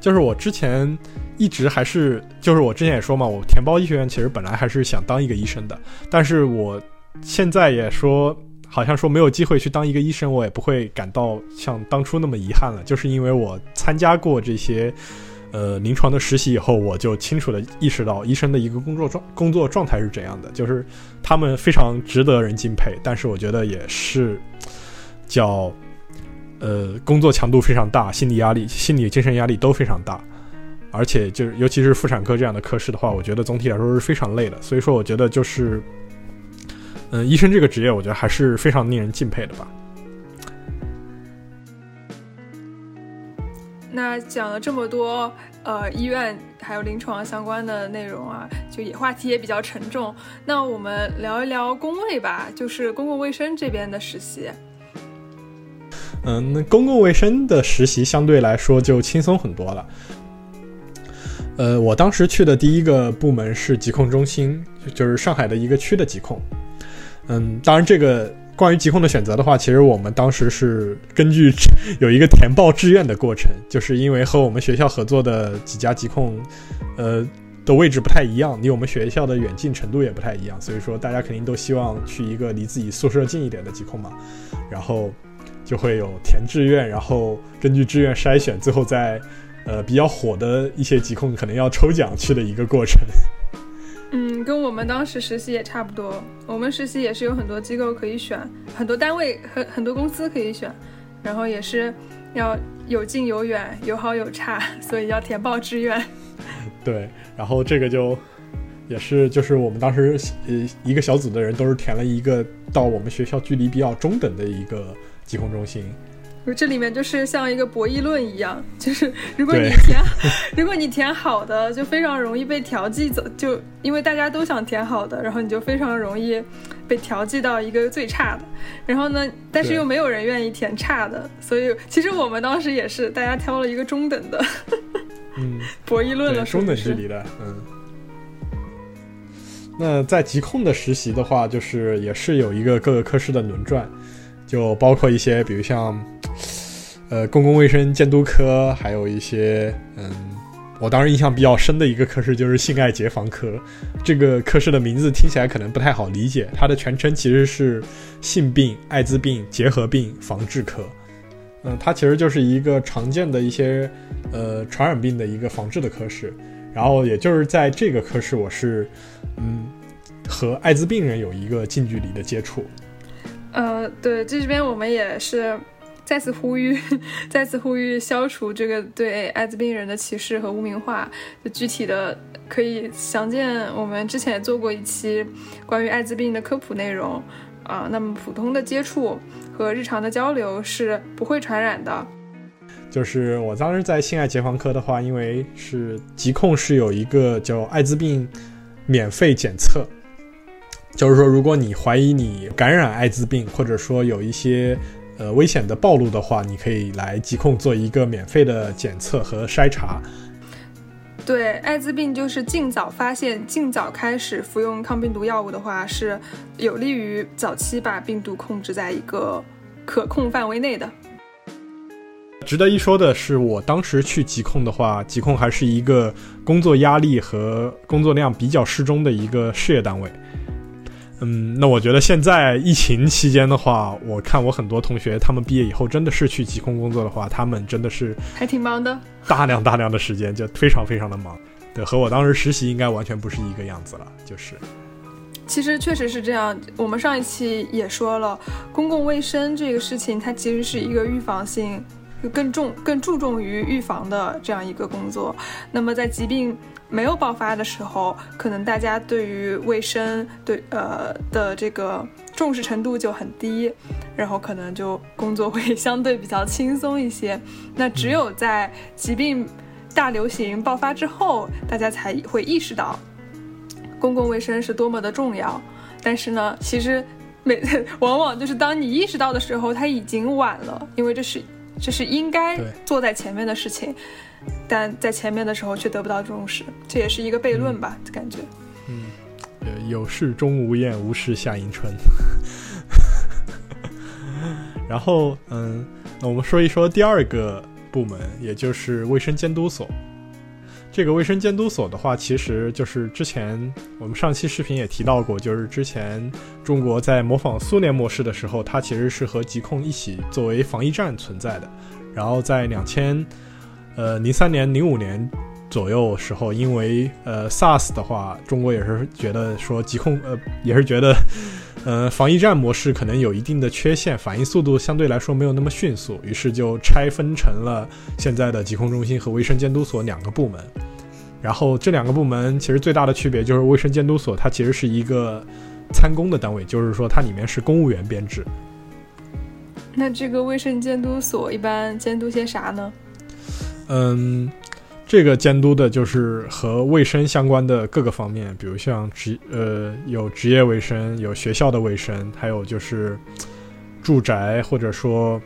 就是我之前一直还是，就是我之前也说嘛，我填报医学院其实本来还是想当一个医生的，但是我现在也说，好像说没有机会去当一个医生，我也不会感到像当初那么遗憾了，就是因为我参加过这些。呃，临床的实习以后，我就清楚的意识到医生的一个工作状工作状态是怎样的，就是他们非常值得人敬佩，但是我觉得也是叫呃工作强度非常大，心理压力、心理精神压力都非常大，而且就是尤其是妇产科这样的科室的话，我觉得总体来说是非常累的。所以说，我觉得就是嗯，医生这个职业，我觉得还是非常令人敬佩的吧。那讲了这么多，呃，医院还有临床相关的内容啊，就也话题也比较沉重。那我们聊一聊工位吧，就是公共卫生这边的实习。嗯，那公共卫生的实习相对来说就轻松很多了。呃，我当时去的第一个部门是疾控中心，就是上海的一个区的疾控。嗯，当然这个。关于疾控的选择的话，其实我们当时是根据 <laughs> 有一个填报志愿的过程，就是因为和我们学校合作的几家疾控，呃，的位置不太一样，离我们学校的远近程度也不太一样，所以说大家肯定都希望去一个离自己宿舍近一点的疾控嘛，然后就会有填志愿，然后根据志愿筛选，最后在呃比较火的一些疾控可能要抽奖去的一个过程。嗯，跟我们当时实习也差不多。我们实习也是有很多机构可以选，很多单位和很多公司可以选，然后也是要有近有远，有好有差，所以要填报志愿。<laughs> 对，然后这个就也是就是我们当时呃一个小组的人都是填了一个到我们学校距离比较中等的一个疾控中心。这里面就是像一个博弈论一样，就是如果你填，<laughs> 如果你填好的，就非常容易被调剂走，就因为大家都想填好的，然后你就非常容易被调剂到一个最差的。然后呢，但是又没有人愿意填差的，所以其实我们当时也是大家挑了一个中等的，嗯，博弈论了，中等距离的，嗯。那在疾控的实习的话，就是也是有一个各个科室的轮转。就包括一些，比如像，呃，公共卫生监督科，还有一些，嗯，我当时印象比较深的一个科室就是性爱结防科。这个科室的名字听起来可能不太好理解，它的全称其实是性病、艾滋病结核病防治科。嗯，它其实就是一个常见的一些，呃，传染病的一个防治的科室。然后也就是在这个科室，我是，嗯，和艾滋病人有一个近距离的接触。呃，对，这边我们也是再次呼吁，<laughs> 再次呼吁消除这个对艾滋病人的歧视和污名化。就具体的可以详见我们之前也做过一期关于艾滋病的科普内容。啊，那么普通的接触和日常的交流是不会传染的。就是我当时在性爱结防科的话，因为是疾控是有一个叫艾滋病免费检测，就是说如果你怀疑你感染艾滋病，或者说有一些呃危险的暴露的话，你可以来疾控做一个免费的检测和筛查。对，艾滋病就是尽早发现、尽早开始服用抗病毒药物的话，是有利于早期把病毒控制在一个可控范围内的。值得一说的是，我当时去疾控的话，疾控还是一个工作压力和工作量比较适中的一个事业单位。嗯，那我觉得现在疫情期间的话，我看我很多同学他们毕业以后真的是去疾控工作的话，他们真的是还挺忙的，大量大量的时间就非常非常的忙。对，和我当时实习应该完全不是一个样子了，就是。其实确实是这样，我们上一期也说了，公共卫生这个事情，它其实是一个预防性。更重、更注重于预防的这样一个工作。那么在疾病没有爆发的时候，可能大家对于卫生对呃的这个重视程度就很低，然后可能就工作会相对比较轻松一些。那只有在疾病大流行爆发之后，大家才会意识到公共卫生是多么的重要。但是呢，其实每往往就是当你意识到的时候，它已经晚了，因为这是。这是应该做在前面的事情，但在前面的时候却得不到重视，这也是一个悖论吧？感觉。嗯，有事钟无艳，无事夏迎春。<laughs> 然后，嗯，那我们说一说第二个部门，也就是卫生监督所。这个卫生监督所的话，其实就是之前我们上期视频也提到过，就是之前中国在模仿苏联模式的时候，它其实是和疾控一起作为防疫站存在的。然后在两千呃零三年、零五年左右时候，因为呃 SARS 的话，中国也是觉得说疾控呃也是觉得 <laughs> 呃防疫站模式可能有一定的缺陷，反应速度相对来说没有那么迅速，于是就拆分成了现在的疾控中心和卫生监督所两个部门。然后这两个部门其实最大的区别就是卫生监督所，它其实是一个参公的单位，就是说它里面是公务员编制。那这个卫生监督所一般监督些啥呢？嗯，这个监督的就是和卫生相关的各个方面，比如像职呃有职业卫生，有学校的卫生，还有就是住宅或者说。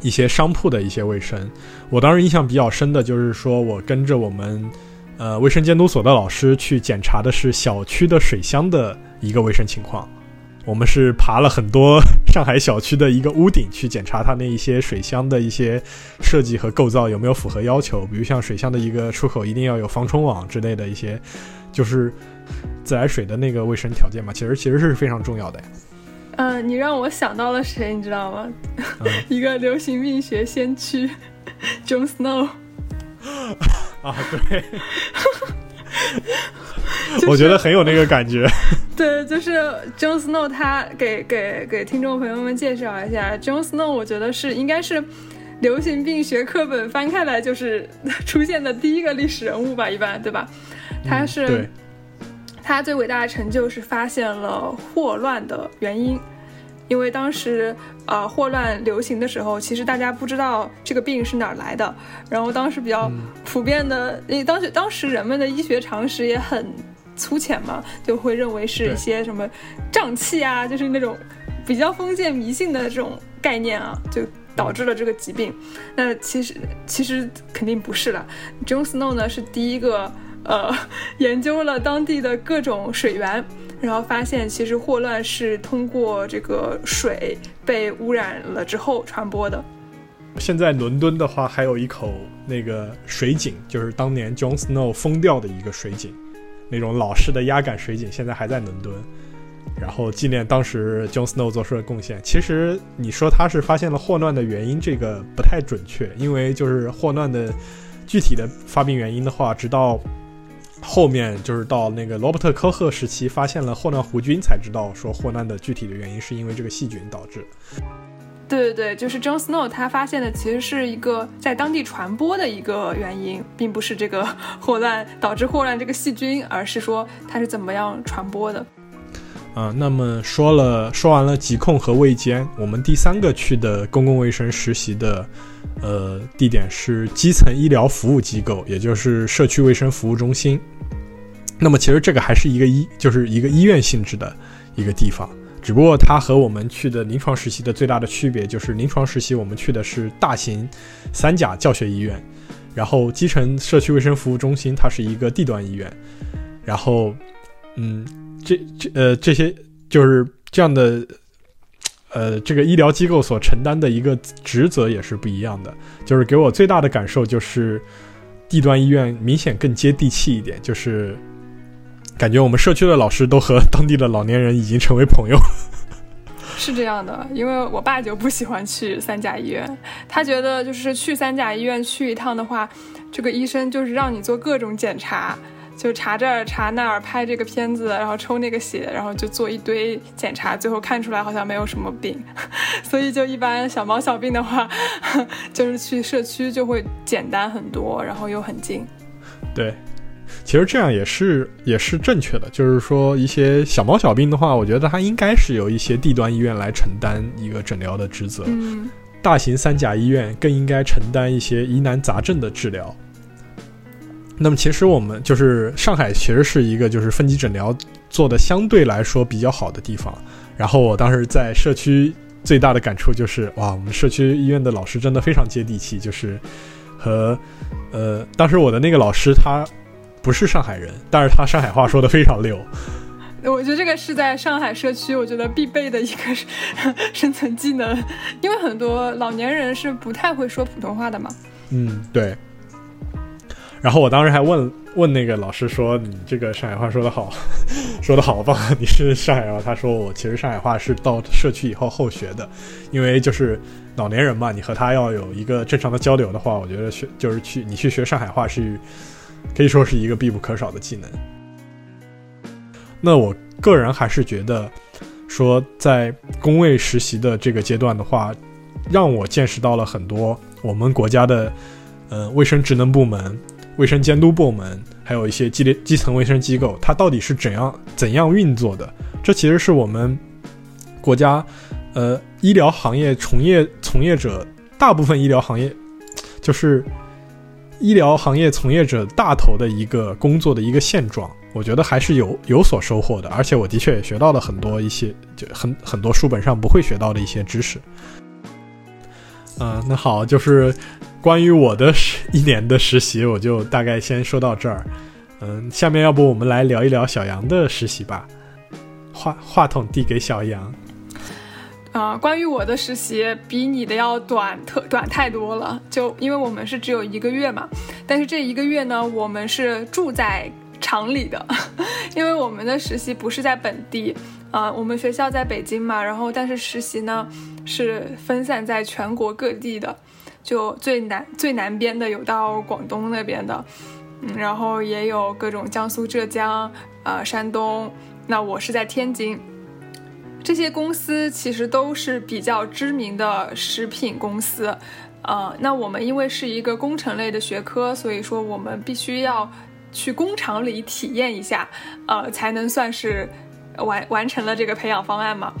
一些商铺的一些卫生，我当时印象比较深的就是说，我跟着我们，呃，卫生监督所的老师去检查的是小区的水箱的一个卫生情况。我们是爬了很多 <laughs> 上海小区的一个屋顶去检查它那一些水箱的一些设计和构造有没有符合要求，比如像水箱的一个出口一定要有防冲网之类的一些，就是自来水的那个卫生条件嘛，其实其实是非常重要的呀。嗯，你让我想到了谁，你知道吗？<laughs> 一个流行病学先驱，John Snow。啊，对，<laughs> 我觉得很有那个感觉。<laughs> 对，就是 Jon Snow，他给给给听众朋友们介绍一下，Jon Snow，我觉得是应该是流行病学课本翻开来就是出现的第一个历史人物吧，一般对吧？他是。他最伟大的成就是发现了霍乱的原因，因为当时呃霍乱流行的时候，其实大家不知道这个病是哪儿来的。然后当时比较普遍的，因为当时当时人们的医学常识也很粗浅嘛，就会认为是一些什么胀气啊，就是那种比较封建迷信的这种概念啊，就导致了这个疾病。那其实其实肯定不是了。Jon Snow 呢是第一个。呃，<laughs> 研究了当地的各种水源，然后发现其实霍乱是通过这个水被污染了之后传播的。现在伦敦的话，还有一口那个水井，就是当年 Jon Snow 封掉的一个水井，那种老式的压杆水井，现在还在伦敦。然后纪念当时 Jon Snow 做出的贡献。其实你说他是发现了霍乱的原因，这个不太准确，因为就是霍乱的具体的发病原因的话，直到。后面就是到那个罗伯特·科赫时期，发现了霍乱弧菌，才知道说霍乱的具体的原因是因为这个细菌导致。对对对，就是 John Snow 他发现的其实是一个在当地传播的一个原因，并不是这个霍乱导致霍乱这个细菌，而是说它是怎么样传播的。啊，那么说了说完了疾控和卫监，我们第三个去的公共卫生实习的，呃，地点是基层医疗服务机构，也就是社区卫生服务中心。那么其实这个还是一个医，就是一个医院性质的一个地方，只不过它和我们去的临床实习的最大的区别就是临床实习我们去的是大型三甲教学医院，然后基层社区卫生服务中心它是一个地段医院，然后，嗯。这这呃这些就是这样的，呃，这个医疗机构所承担的一个职责也是不一样的。就是给我最大的感受就是，地段医院明显更接地气一点，就是感觉我们社区的老师都和当地的老年人已经成为朋友。<laughs> 是这样的，因为我爸就不喜欢去三甲医院，他觉得就是去三甲医院去一趟的话，这个医生就是让你做各种检查。就查这儿查那儿，拍这个片子，然后抽那个血，然后就做一堆检查，最后看出来好像没有什么病，<laughs> 所以就一般小毛小病的话，就是去社区就会简单很多，然后又很近。对，其实这样也是也是正确的，就是说一些小毛小病的话，我觉得它应该是由一些地端医院来承担一个诊疗的职责，嗯，大型三甲医院更应该承担一些疑难杂症的治疗。那么其实我们就是上海，其实是一个就是分级诊疗做的相对来说比较好的地方。然后我当时在社区最大的感触就是，哇，我们社区医院的老师真的非常接地气，就是和呃，当时我的那个老师他不是上海人，但是他上海话说的非常溜。我觉得这个是在上海社区，我觉得必备的一个 <laughs> 生存技能，因为很多老年人是不太会说普通话的嘛。嗯，对。然后我当时还问问那个老师说：“你这个上海话说的好，<laughs> 说的好棒！<laughs> 你是上海话？”他说：“我其实上海话是到社区以后后学的，因为就是老年人嘛，你和他要有一个正常的交流的话，我觉得学就是去你去学上海话是可以说是一个必不可少的技能。”那我个人还是觉得说，在工位实习的这个阶段的话，让我见识到了很多我们国家的呃卫生职能部门。卫生监督部门，还有一些基基层卫生机构，它到底是怎样怎样运作的？这其实是我们国家，呃，医疗行业从业从业者大部分医疗行业，就是医疗行业从业者大头的一个工作的一个现状。我觉得还是有有所收获的，而且我的确也学到了很多一些就很很多书本上不会学到的一些知识。嗯，那好，就是。关于我的实一年的实习，我就大概先说到这儿。嗯，下面要不我们来聊一聊小杨的实习吧。话话筒递给小杨。啊，关于我的实习比你的要短特短太多了。就因为我们是只有一个月嘛，但是这一个月呢，我们是住在厂里的，<laughs> 因为我们的实习不是在本地。啊，我们学校在北京嘛，然后但是实习呢是分散在全国各地的。就最南最南边的有到广东那边的，嗯，然后也有各种江苏、浙江、呃山东。那我是在天津，这些公司其实都是比较知名的食品公司，呃，那我们因为是一个工程类的学科，所以说我们必须要去工厂里体验一下，呃，才能算是完完成了这个培养方案嘛。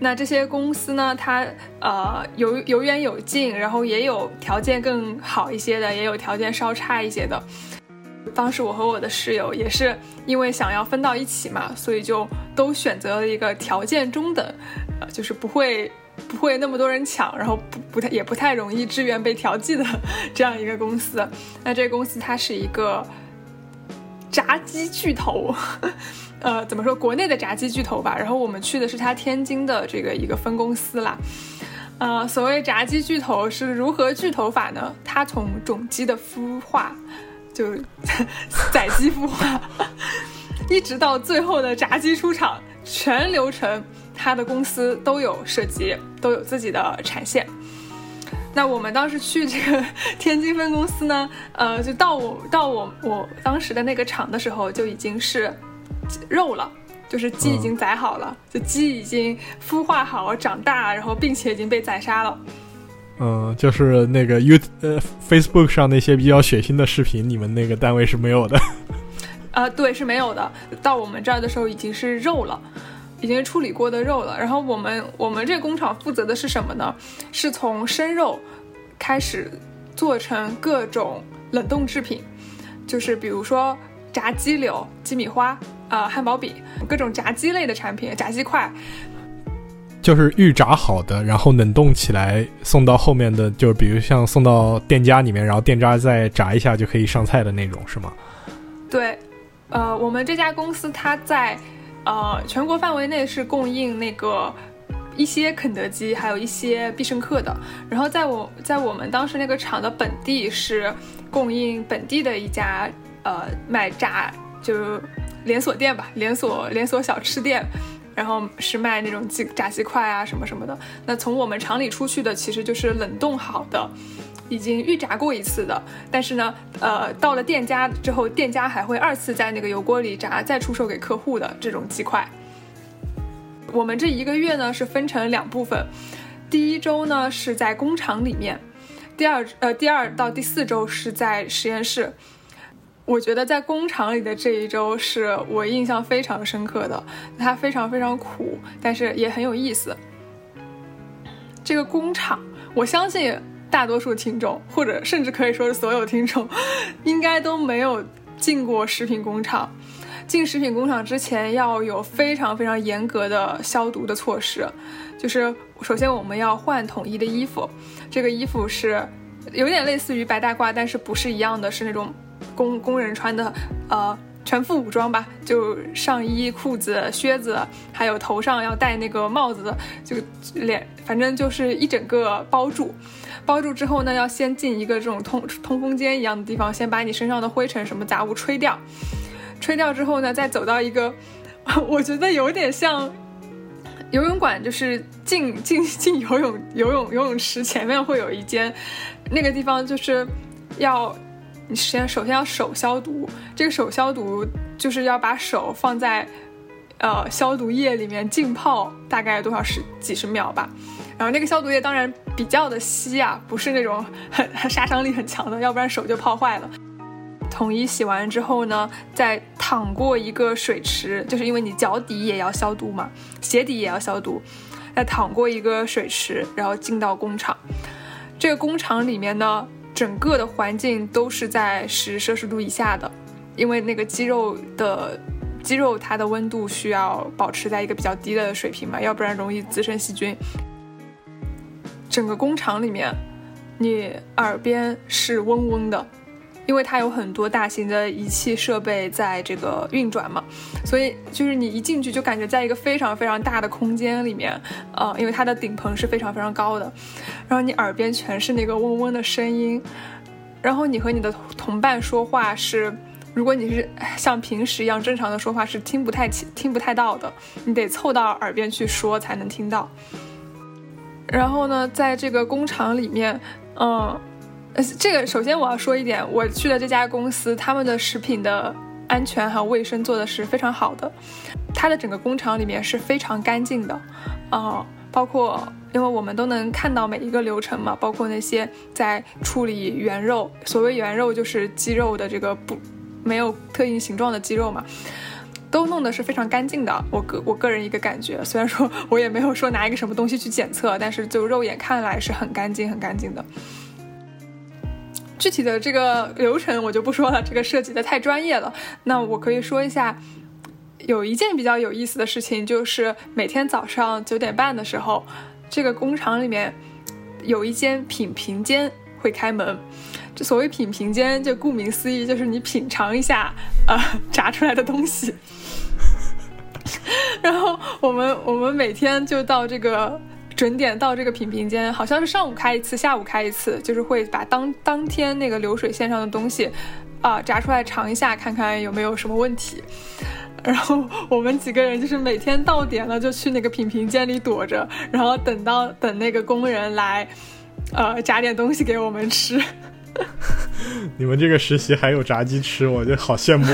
那这些公司呢？它呃有有远有近，然后也有条件更好一些的，也有条件稍差一些的。当时我和我的室友也是因为想要分到一起嘛，所以就都选择了一个条件中等，呃，就是不会不会那么多人抢，然后不不太也不太容易志愿被调剂的这样一个公司。那这个公司它是一个炸鸡巨头。呃，怎么说？国内的炸鸡巨头吧。然后我们去的是他天津的这个一个分公司啦。呃，所谓炸鸡巨头是如何巨头法呢？他从种鸡的孵化，就 <laughs> 宰鸡孵化，一直到最后的炸鸡出厂，全流程他的公司都有涉及，都有自己的产线。那我们当时去这个 <laughs> 天津分公司呢，呃，就到我到我我当时的那个厂的时候，就已经是。肉了，就是鸡已经宰好了，就鸡已经孵化好、长大，然后并且已经被宰杀了。嗯，就是那个 You 呃 Facebook 上那些比较血腥的视频，你们那个单位是没有的。啊，<laughs> 对，是没有的。到我们这儿的时候已经是肉了，已经处理过的肉了。然后我们我们这个工厂负责的是什么呢？是从生肉开始做成各种冷冻制品，就是比如说炸鸡柳、鸡米花、呃汉堡饼，各种炸鸡类的产品，炸鸡块。就是预炸好的，然后冷冻起来送到后面的，就是比如像送到店家里面，然后店家再炸一下就可以上菜的那种，是吗？对，呃，我们这家公司它在呃全国范围内是供应那个一些肯德基，还有一些必胜客的。然后在我在我们当时那个厂的本地是供应本地的一家呃卖炸就连锁店吧，连锁连锁小吃店。然后是卖那种鸡炸鸡块啊什么什么的。那从我们厂里出去的其实就是冷冻好的，已经预炸过一次的。但是呢，呃，到了店家之后，店家还会二次在那个油锅里炸，再出售给客户的这种鸡块。我们这一个月呢是分成两部分，第一周呢是在工厂里面，第二呃第二到第四周是在实验室。我觉得在工厂里的这一周是我印象非常深刻的，它非常非常苦，但是也很有意思。这个工厂，我相信大多数听众，或者甚至可以说是所有听众，应该都没有进过食品工厂。进食品工厂之前要有非常非常严格的消毒的措施，就是首先我们要换统一的衣服，这个衣服是有点类似于白大褂，但是不是一样的，是那种。工工人穿的，呃，全副武装吧，就上衣、裤子、靴子，还有头上要戴那个帽子，就脸，反正就是一整个包住。包住之后呢，要先进一个这种通通风间一样的地方，先把你身上的灰尘什么杂物吹掉。吹掉之后呢，再走到一个，<laughs> 我觉得有点像游泳馆，就是进进进游泳游泳游泳池前面会有一间，那个地方就是要。你先首先要手消毒，这个手消毒就是要把手放在，呃，消毒液里面浸泡大概多少十几十秒吧。然后那个消毒液当然比较的稀啊，不是那种很很杀伤力很强的，要不然手就泡坏了。统一洗完之后呢，再淌过一个水池，就是因为你脚底也要消毒嘛，鞋底也要消毒，再淌过一个水池，然后进到工厂。这个工厂里面呢。整个的环境都是在十摄氏度以下的，因为那个鸡肉的鸡肉它的温度需要保持在一个比较低的水平嘛，要不然容易滋生细菌。整个工厂里面，你耳边是嗡嗡的。因为它有很多大型的仪器设备在这个运转嘛，所以就是你一进去就感觉在一个非常非常大的空间里面，呃，因为它的顶棚是非常非常高的，然后你耳边全是那个嗡嗡的声音，然后你和你的同伴说话是，如果你是像平时一样正常的说话是听不太清、听不太到的，你得凑到耳边去说才能听到。然后呢，在这个工厂里面，嗯。呃，这个首先我要说一点，我去的这家公司，他们的食品的安全还有卫生做的是非常好的，它的整个工厂里面是非常干净的，啊，包括因为我们都能看到每一个流程嘛，包括那些在处理原肉，所谓原肉就是鸡肉的这个不没有特定形状的鸡肉嘛，都弄得是非常干净的。我个我个人一个感觉，虽然说 <laughs> 我也没有说拿一个什么东西去检测，但是就肉眼看来是很干净很干净的。具体的这个流程我就不说了，这个设计的太专业了。那我可以说一下，有一件比较有意思的事情，就是每天早上九点半的时候，这个工厂里面有一间品评间会开门。这所谓品评间，就顾名思义，就是你品尝一下呃炸出来的东西。<laughs> 然后我们我们每天就到这个。准点到这个品评间，好像是上午开一次，下午开一次，就是会把当当天那个流水线上的东西，啊，炸出来尝一下，看看有没有什么问题。然后我们几个人就是每天到点了就去那个品评间里躲着，然后等到等那个工人来，呃，炸点东西给我们吃。你们这个实习还有炸鸡吃，我就好羡慕。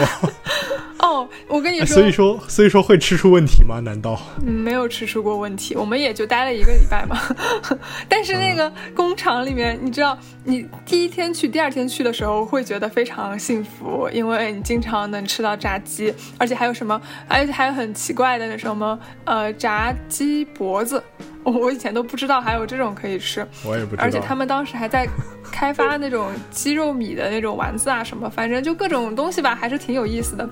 我跟你说，所以说，所以说会吃出问题吗？难道？没有吃出过问题，我们也就待了一个礼拜嘛。<laughs> 但是那个工厂里面，你知道，你第一天去、第二天去的时候，会觉得非常幸福，因为你经常能吃到炸鸡，而且还有什么，而且还有很奇怪的那什么，呃，炸鸡脖子。<laughs> 我以前都不知道还有这种可以吃，我也不知道。而且他们当时还在开发那种鸡肉米的那种丸子啊什么，反正就各种东西吧，还是挺有意思的。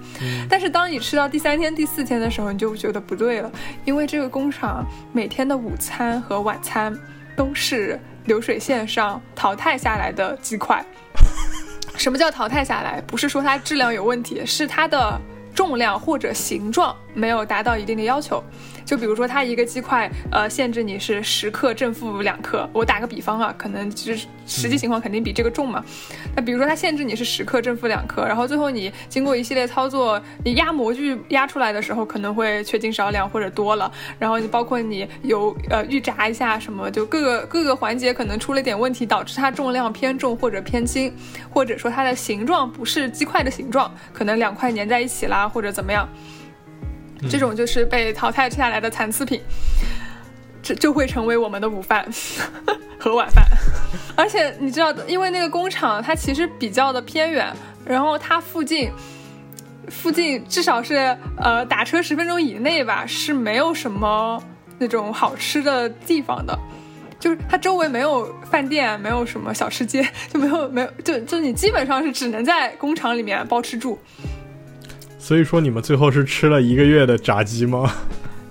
但是当你吃到第三天、第四天的时候，你就觉得不对了，因为这个工厂每天的午餐和晚餐都是流水线上淘汰下来的鸡块。<laughs> 什么叫淘汰下来？不是说它质量有问题，是它的重量或者形状没有达到一定的要求。就比如说，它一个鸡块，呃，限制你是十克正负两克。我打个比方啊，可能就是实际情况肯定比这个重嘛。那比如说，它限制你是十克正负两克，然后最后你经过一系列操作，你压模具压出来的时候可能会缺斤少两或者多了。然后你包括你油呃预炸一下什么，就各个各个环节可能出了点问题，导致它重量偏重或者偏轻，或者说它的形状不是鸡块的形状，可能两块粘在一起啦，或者怎么样。这种就是被淘汰下来的残次品，这就会成为我们的午饭和晚饭。而且你知道，因为那个工厂它其实比较的偏远，然后它附近附近至少是呃打车十分钟以内吧，是没有什么那种好吃的地方的。就是它周围没有饭店，没有什么小吃街，就没有没有就就你基本上是只能在工厂里面包吃住。所以说你们最后是吃了一个月的炸鸡吗？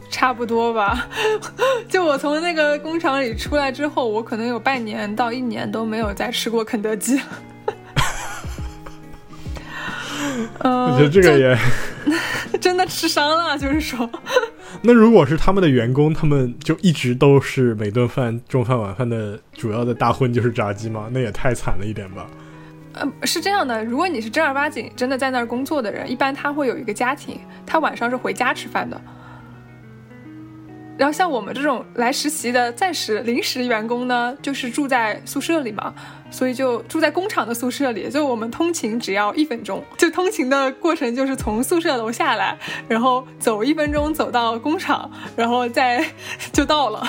差不多吧。<laughs> 就我从那个工厂里出来之后，我可能有半年到一年都没有再吃过肯德基。嗯，<laughs> 我觉得这个也 <laughs> 真的吃伤了。就是说，那如果是他们的员工，他们就一直都是每顿饭中饭晚饭的主要的大荤就是炸鸡吗？那也太惨了一点吧。呃，是这样的，如果你是正儿八经真的在那儿工作的人，一般他会有一个家庭，他晚上是回家吃饭的。然后像我们这种来实习的暂时临时员工呢，就是住在宿舍里嘛，所以就住在工厂的宿舍里，就我们通勤只要一分钟，就通勤的过程就是从宿舍楼下来，然后走一分钟走到工厂，然后再 <laughs> 就到了。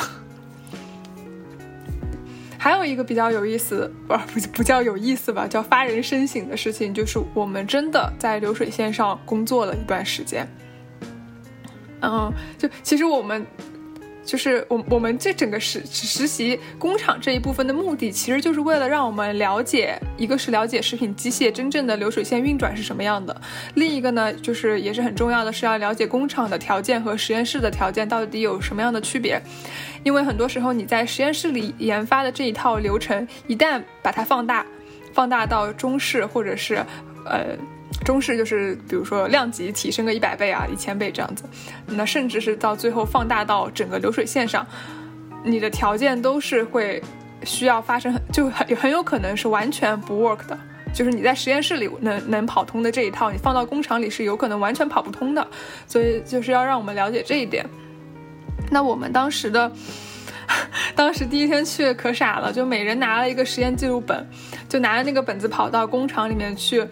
还有一个比较有意思，不不不叫有意思吧，叫发人深省的事情，就是我们真的在流水线上工作了一段时间。嗯，就其实我们。就是我我们这整个实实习工厂这一部分的目的，其实就是为了让我们了解，一个是了解食品机械真正的流水线运转是什么样的，另一个呢，就是也是很重要的，是要了解工厂的条件和实验室的条件到底有什么样的区别，因为很多时候你在实验室里研发的这一套流程，一旦把它放大，放大到中式或者是，呃。中式就是，比如说量级提升个一百倍啊，一千倍这样子，那甚至是到最后放大到整个流水线上，你的条件都是会需要发生，就很很有可能是完全不 work 的，就是你在实验室里能能跑通的这一套，你放到工厂里是有可能完全跑不通的，所以就是要让我们了解这一点。那我们当时的，<laughs> 当时第一天去可傻了，就每人拿了一个实验记录本，就拿着那个本子跑到工厂里面去。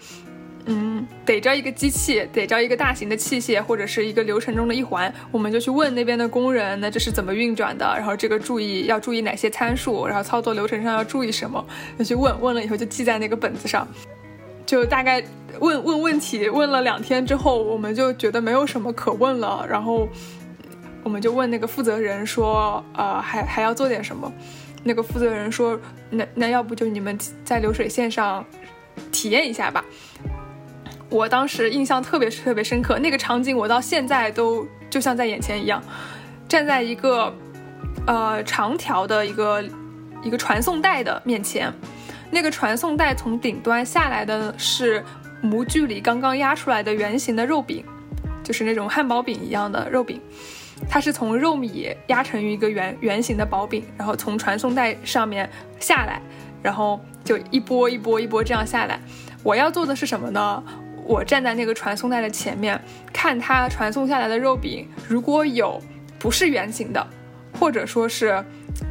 嗯，逮着一个机器，逮着一个大型的器械，或者是一个流程中的一环，我们就去问那边的工人，那这是怎么运转的？然后这个注意要注意哪些参数？然后操作流程上要注意什么？就去问问了以后就记在那个本子上，就大概问问问题，问了两天之后，我们就觉得没有什么可问了，然后我们就问那个负责人说，呃，还还要做点什么？那个负责人说，那那要不就你们在流水线上体验一下吧。我当时印象特别特别深刻，那个场景我到现在都就像在眼前一样，站在一个呃长条的一个一个传送带的面前，那个传送带从顶端下来的是模具里刚刚压出来的圆形的肉饼，就是那种汉堡饼一样的肉饼，它是从肉米压成一个圆圆形的薄饼，然后从传送带上面下来，然后就一波一波一波这样下来。我要做的是什么呢？我站在那个传送带的前面，看它传送下来的肉饼，如果有不是圆形的，或者说是，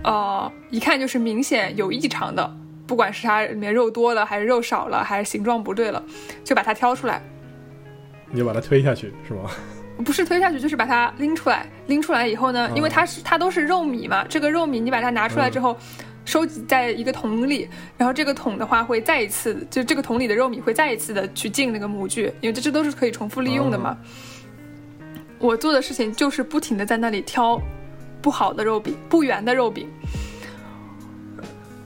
呃，一看就是明显有异常的，不管是它里面肉多了，还是肉少了，还是形状不对了，就把它挑出来。你 <laughs> 就把它推下去是吗？不是推下去，就是把它拎出来。拎出来以后呢，因为它是它都是肉米嘛，这个肉米你把它拿出来之后，收集在一个桶里，然后这个桶的话会再一次，就这个桶里的肉米会再一次的去进那个模具，因为这这都是可以重复利用的嘛。我做的事情就是不停的在那里挑不好的肉饼，不圆的肉饼。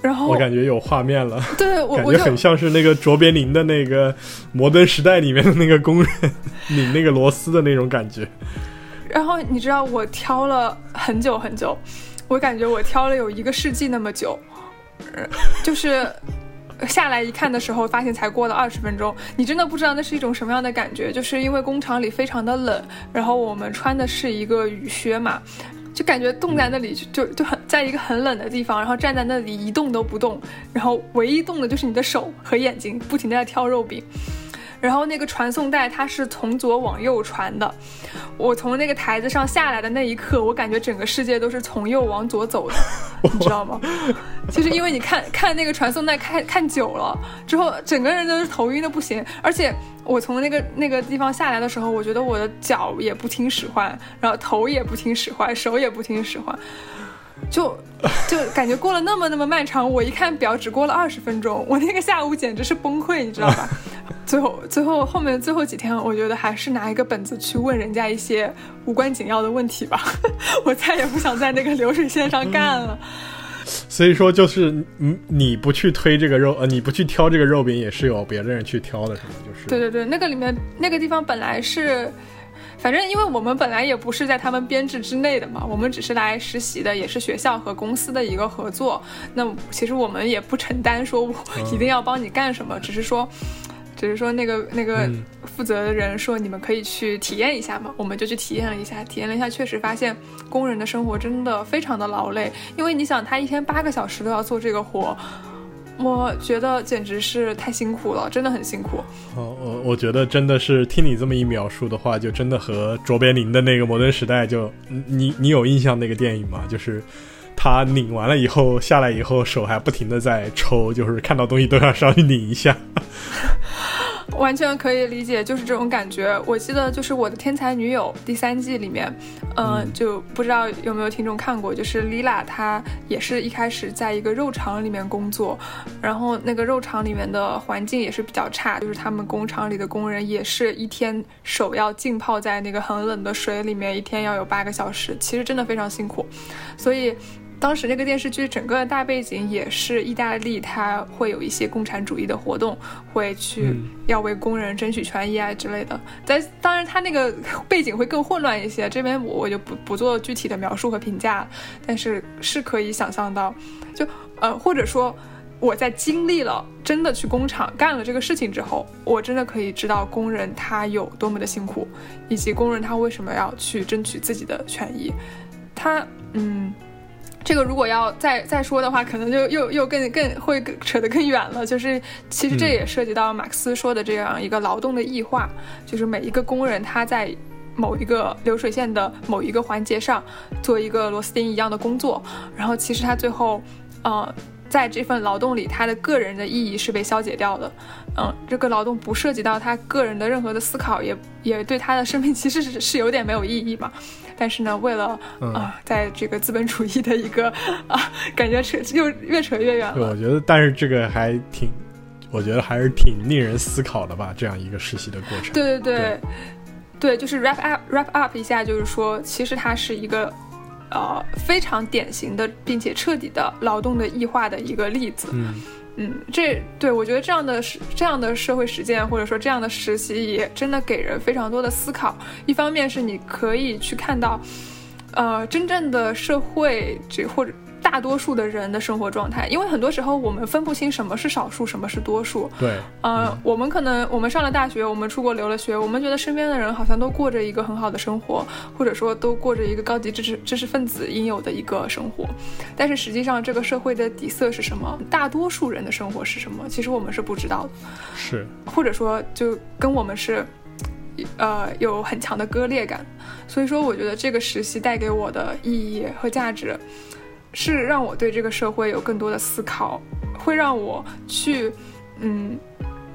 然后我感觉有画面了，对我感觉很像是那个卓别林的那个《摩登时代》里面的那个工人拧那个螺丝的那种感觉。然后你知道我挑了很久很久，我感觉我挑了有一个世纪那么久，就是下来一看的时候，发现才过了二十分钟。你真的不知道那是一种什么样的感觉，就是因为工厂里非常的冷，然后我们穿的是一个雨靴嘛。就感觉冻在那里，就就就很在一个很冷的地方，然后站在那里一动都不动，然后唯一动的就是你的手和眼睛，不停的在挑肉饼。然后那个传送带它是从左往右传的，我从那个台子上下来的那一刻，我感觉整个世界都是从右往左走的，你知道吗？<laughs> 就是因为你看看那个传送带看看久了之后，整个人都是头晕的不行。而且我从那个那个地方下来的时候，我觉得我的脚也不听使唤，然后头也不听使唤，手也不听使唤。就就感觉过了那么那么漫长，我一看表只过了二十分钟，我那个下午简直是崩溃，你知道吧？<laughs> 最后最后后面最后几天，我觉得还是拿一个本子去问人家一些无关紧要的问题吧。<laughs> 我再也不想在那个流水线上干了。<laughs> 所以说，就是你你不去推这个肉，呃，你不去挑这个肉饼，也是有别的人去挑的，是吗？就是对对对，那个里面那个地方本来是。反正，因为我们本来也不是在他们编制之内的嘛，我们只是来实习的，也是学校和公司的一个合作。那其实我们也不承担说我一定要帮你干什么，只是说，只是说那个那个负责的人说你们可以去体验一下嘛，我们就去体验了一下，体验了一下，确实发现工人的生活真的非常的劳累，因为你想他一天八个小时都要做这个活。我觉得简直是太辛苦了，真的很辛苦。哦，我我觉得真的是听你这么一描述的话，就真的和卓别林的那个《摩登时代》就你你有印象那个电影吗？就是他拧完了以后下来以后，手还不停的在抽，就是看到东西都要稍微拧一下。完全可以理解，就是这种感觉。我记得就是我的天才女友第三季里面，嗯，就不知道有没有听众看过，就是 Lila 她也是一开始在一个肉厂里面工作，然后那个肉厂里面的环境也是比较差，就是他们工厂里的工人也是一天手要浸泡在那个很冷的水里面，一天要有八个小时，其实真的非常辛苦，所以。当时那个电视剧整个大背景也是意大利，它会有一些共产主义的活动，会去要为工人争取权益啊之类的。在当然，它那个背景会更混乱一些，这边我我就不不做具体的描述和评价，但是是可以想象到，就呃或者说我在经历了真的去工厂干了这个事情之后，我真的可以知道工人他有多么的辛苦，以及工人他为什么要去争取自己的权益，他嗯。这个如果要再再说的话，可能就又又更更会扯得更远了。就是其实这也涉及到马克思说的这样一个劳动的异化，就是每一个工人他在某一个流水线的某一个环节上做一个螺丝钉一样的工作，然后其实他最后，呃，在这份劳动里，他的个人的意义是被消解掉的。嗯，这个劳动不涉及到他个人的任何的思考，也也对他的生命其实是是有点没有意义嘛。但是呢，为了啊，在这个资本主义的一个啊，感觉扯又越扯越远了。我觉得，但是这个还挺，我觉得还是挺令人思考的吧，这样一个实习的过程。对对对，对，就是 wrap up wrap up 一下，就是说，其实它是一个呃非常典型的，并且彻底的劳动的异化的一个例子。嗯。嗯，这对我觉得这样的这样的社会实践，或者说这样的实习，也真的给人非常多的思考。一方面是你可以去看到，呃，真正的社会这或者。大多数的人的生活状态，因为很多时候我们分不清什么是少数，什么是多数。对，呃，我们可能我们上了大学，我们出国留了学，我们觉得身边的人好像都过着一个很好的生活，或者说都过着一个高级知识知识分子应有的一个生活。但是实际上，这个社会的底色是什么？大多数人的生活是什么？其实我们是不知道的。是，或者说就跟我们是，呃，有很强的割裂感。所以说，我觉得这个实习带给我的意义和价值。是让我对这个社会有更多的思考，会让我去，嗯，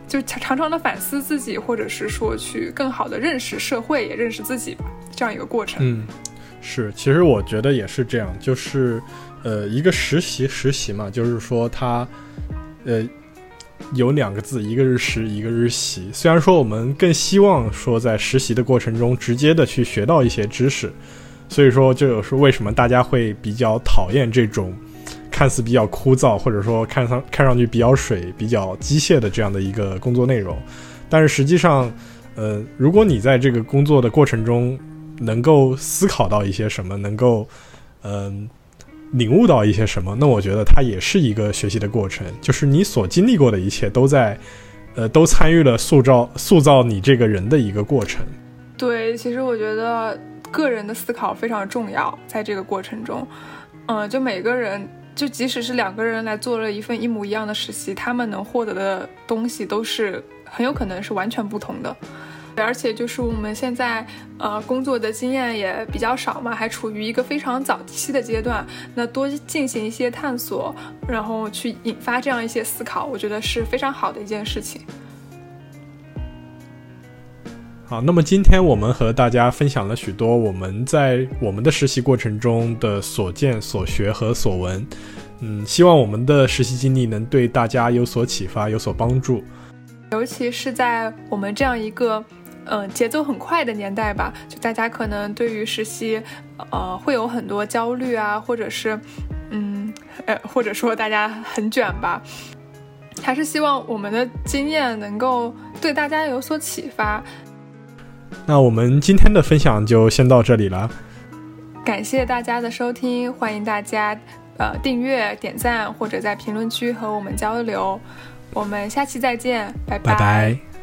就常常的反思自己，或者是说去更好的认识社会，也认识自己吧，这样一个过程。嗯，是，其实我觉得也是这样，就是呃，一个实习实习嘛，就是说它呃有两个字，一个是实，一个是习。虽然说我们更希望说在实习的过程中直接的去学到一些知识，所以说这就是为什么大家会比较讨厌这种。看似比较枯燥，或者说看上看上去比较水、比较机械的这样的一个工作内容，但是实际上，呃，如果你在这个工作的过程中能够思考到一些什么，能够嗯领悟到一些什么，那我觉得它也是一个学习的过程，就是你所经历过的一切都在呃都参与了塑造塑造你这个人的一个过程。对，其实我觉得个人的思考非常重要，在这个过程中，嗯，就每个人。就即使是两个人来做了一份一模一样的实习，他们能获得的东西都是很有可能是完全不同的。而且就是我们现在呃工作的经验也比较少嘛，还处于一个非常早期的阶段，那多进行一些探索，然后去引发这样一些思考，我觉得是非常好的一件事情。好，那么今天我们和大家分享了许多我们在我们的实习过程中的所见所学和所闻，嗯，希望我们的实习经历能对大家有所启发，有所帮助。尤其是在我们这样一个嗯节奏很快的年代吧，就大家可能对于实习呃会有很多焦虑啊，或者是嗯呃或者说大家很卷吧，还是希望我们的经验能够对大家有所启发。那我们今天的分享就先到这里了，感谢大家的收听，欢迎大家呃订阅、点赞或者在评论区和我们交流，我们下期再见，拜拜。